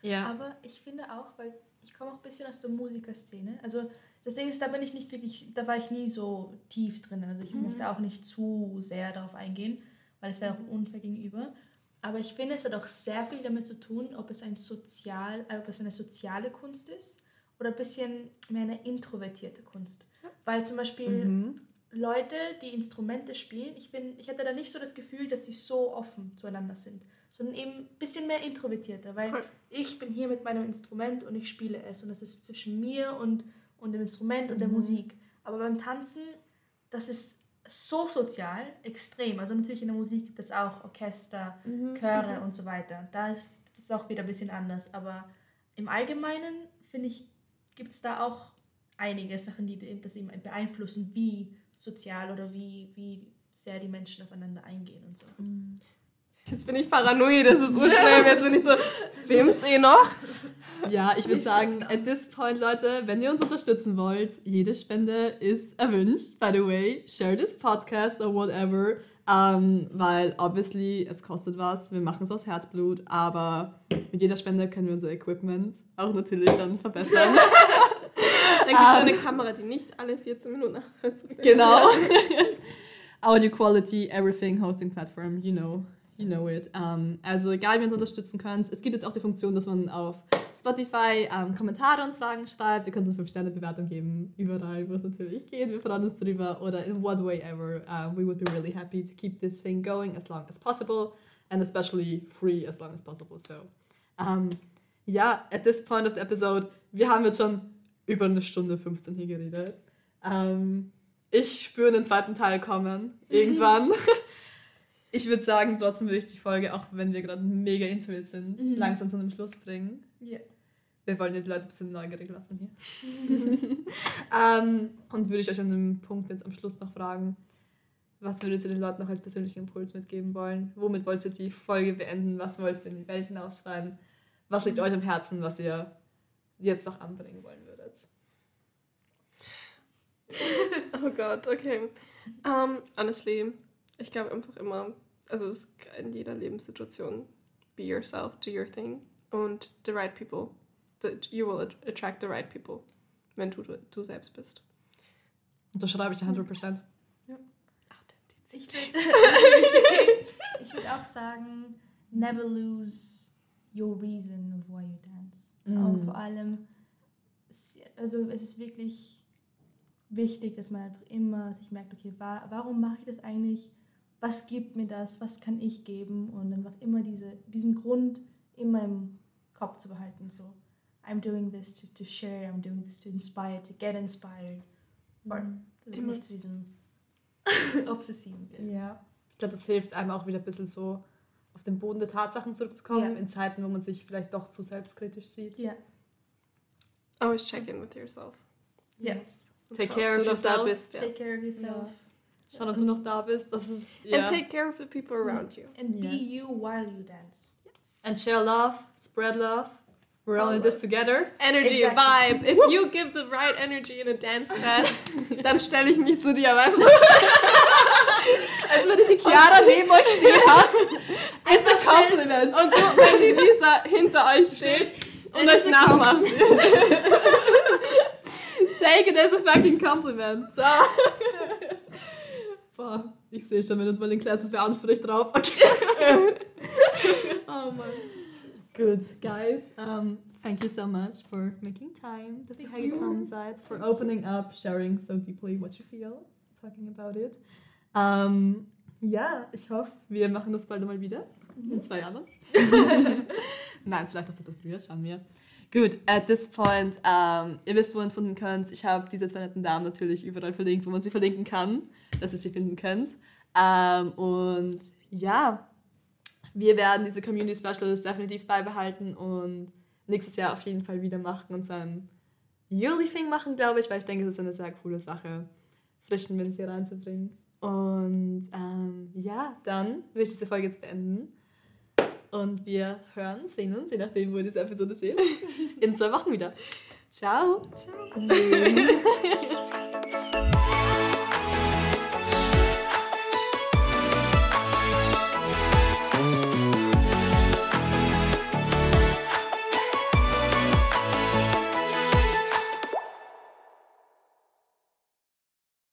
Ja. Aber ich finde auch, weil ich komme auch ein bisschen aus der Musikerszene. Also das Ding ist, da bin ich nicht wirklich, da war ich nie so tief drin. Also ich Mhm. möchte auch nicht zu sehr darauf eingehen, weil es wäre auch unfair gegenüber. Aber ich finde, es hat auch sehr viel damit zu tun, ob es ein sozial, äh, ob es eine soziale Kunst ist oder ein bisschen mehr eine introvertierte Kunst. Weil zum Beispiel Mhm. Leute, die Instrumente spielen, ich, bin, ich hatte da nicht so das Gefühl, dass sie so offen zueinander sind, sondern eben ein bisschen mehr introvertierter, weil Cool. ich bin hier mit meinem Instrument und ich spiele es und das ist zwischen mir und, und dem Instrument und der Mhm. Musik. Aber beim Tanzen, das ist so sozial, extrem. Also natürlich in der Musik gibt es auch Orchester, Mhm. Chöre und so weiter. Da ist das ist auch wieder ein bisschen anders. Aber im Allgemeinen, finde ich, gibt es da auch einige Sachen, die das eben beeinflussen, wie sozial oder wie, wie sehr die Menschen aufeinander eingehen und so. Jetzt bin ich paranoid, das ist unschlimm. Jetzt bin ich so, filmt's eh noch? Ja, ich würde sagen, so. at this point, Leute, wenn ihr uns unterstützen wollt, jede Spende ist erwünscht. By the way, share this podcast or whatever. Ähm, weil obviously es kostet was, wir machen es aus Herzblut, aber mit jeder Spende können wir unser Equipment auch natürlich dann verbessern. Dann gibt es eine Kamera, die nicht alle 14 Minuten genau. Audio Quality, everything, Hosting Platform, you know. You know it. Ähm, also egal, wie ihr uns unterstützen könnt. Es gibt jetzt auch die Funktion, dass man auf Spotify ähm, Kommentare und Fragen schreibt. Ihr könnt uns eine 5-Sterne-Bewertung geben, überall, wo es natürlich geht. Wir freuen uns drüber. Oder in what way ever. Um, we would be really happy to keep this thing going as long as possible. And especially free as long as possible. So, um, ja, at this point of the episode, wir haben jetzt schon über eine Stunde 15 hier geredet. Ich spüre den zweiten Teil kommen. Irgendwann. Ich würde sagen, trotzdem würde ich die Folge, auch wenn wir gerade mega intuit sind, Mhm. langsam zu einem Schluss bringen. Ja. Wir wollen die Leute ein bisschen neugierig lassen hier. ähm, und würde ich euch an dem Punkt jetzt am Schluss noch fragen, was würdet ihr den Leuten noch als persönlichen Impuls mitgeben wollen? Womit wollt ihr die Folge beenden? Was wollt ihr in die Welt hinausschreiben? Was liegt euch am Herzen, was ihr jetzt noch anbringen wollen würdet? oh Gott, okay. Um, honestly, ich glaube einfach immer, also das ist in jeder Lebenssituation, be yourself, do your thing und the right people. The, you will attract the right people, wenn du du selbst bist. Unterschreibe ich 100%. Ich würde ich würd auch sagen, never lose your reason of why you dance. Mm. Und vor allem, also es ist wirklich wichtig, dass man einfach immer sich merkt, okay, wa warum mache ich das eigentlich? Was gibt mir das? Was kann ich geben? Und einfach immer diese, diesen Grund immer im Kopf zu behalten. So, I'm doing this to, to share, I'm doing this to inspire, to get inspired. Mhm. Das ist nicht zu diesem obsessiven wird. Ja. Ich glaube, das hilft einem auch wieder ein bisschen so auf den Boden der Tatsachen zurückzukommen, ja. in Zeiten, wo man sich vielleicht doch zu selbstkritisch sieht. Ja. Always check in with yourself. Yes. Take care of yourself. Take care of yourself. Ja. Schau, ob du noch da bist. Das ist, yeah. And take care of the people around you. And be yes. you while you dance. Yes. And share love, spread love. We're all in this together. Energy, exactly. vibe. If Woo. you give the right energy in a dance class, dann stelle ich mich zu dir, weißt du? Als wenn die Chiara neben euch stehen hat. It's a compliment. Und guck, wenn die Lisa hinter euch steht und euch nachmacht. Take it as a fucking compliment. So. Boah, ich sehe schon, wenn uns mal den Classes wer anspricht drauf. Okay. oh Mann. Good, guys. Um, thank you so much for making time. This you come inside, for opening up, sharing so deeply what you feel, talking about it. Um, ja, ich hoffe, wir machen das bald mal wieder. In zwei Jahren. Nein, vielleicht auch ein bisschen früher, schauen wir. Gut, at this point, um, ihr wisst, wo ihr uns finden könnt. Ich habe diese zwei netten Damen natürlich überall verlinkt, wo man sie verlinken kann, dass ihr sie finden könnt. Um, und ja, wir werden diese Community Specials definitiv beibehalten und nächstes Jahr auf jeden Fall wieder machen und so ein Yearly Thing machen, glaube ich, weil ich denke, es ist eine sehr coole Sache, frischen Wind hier reinzubringen. Und ähm, ja, dann will ich diese Folge jetzt beenden. Und wir hören, sehen uns, je nachdem, wo ihr diese Episode seht, in zwei Wochen wieder. Ciao. Ciao.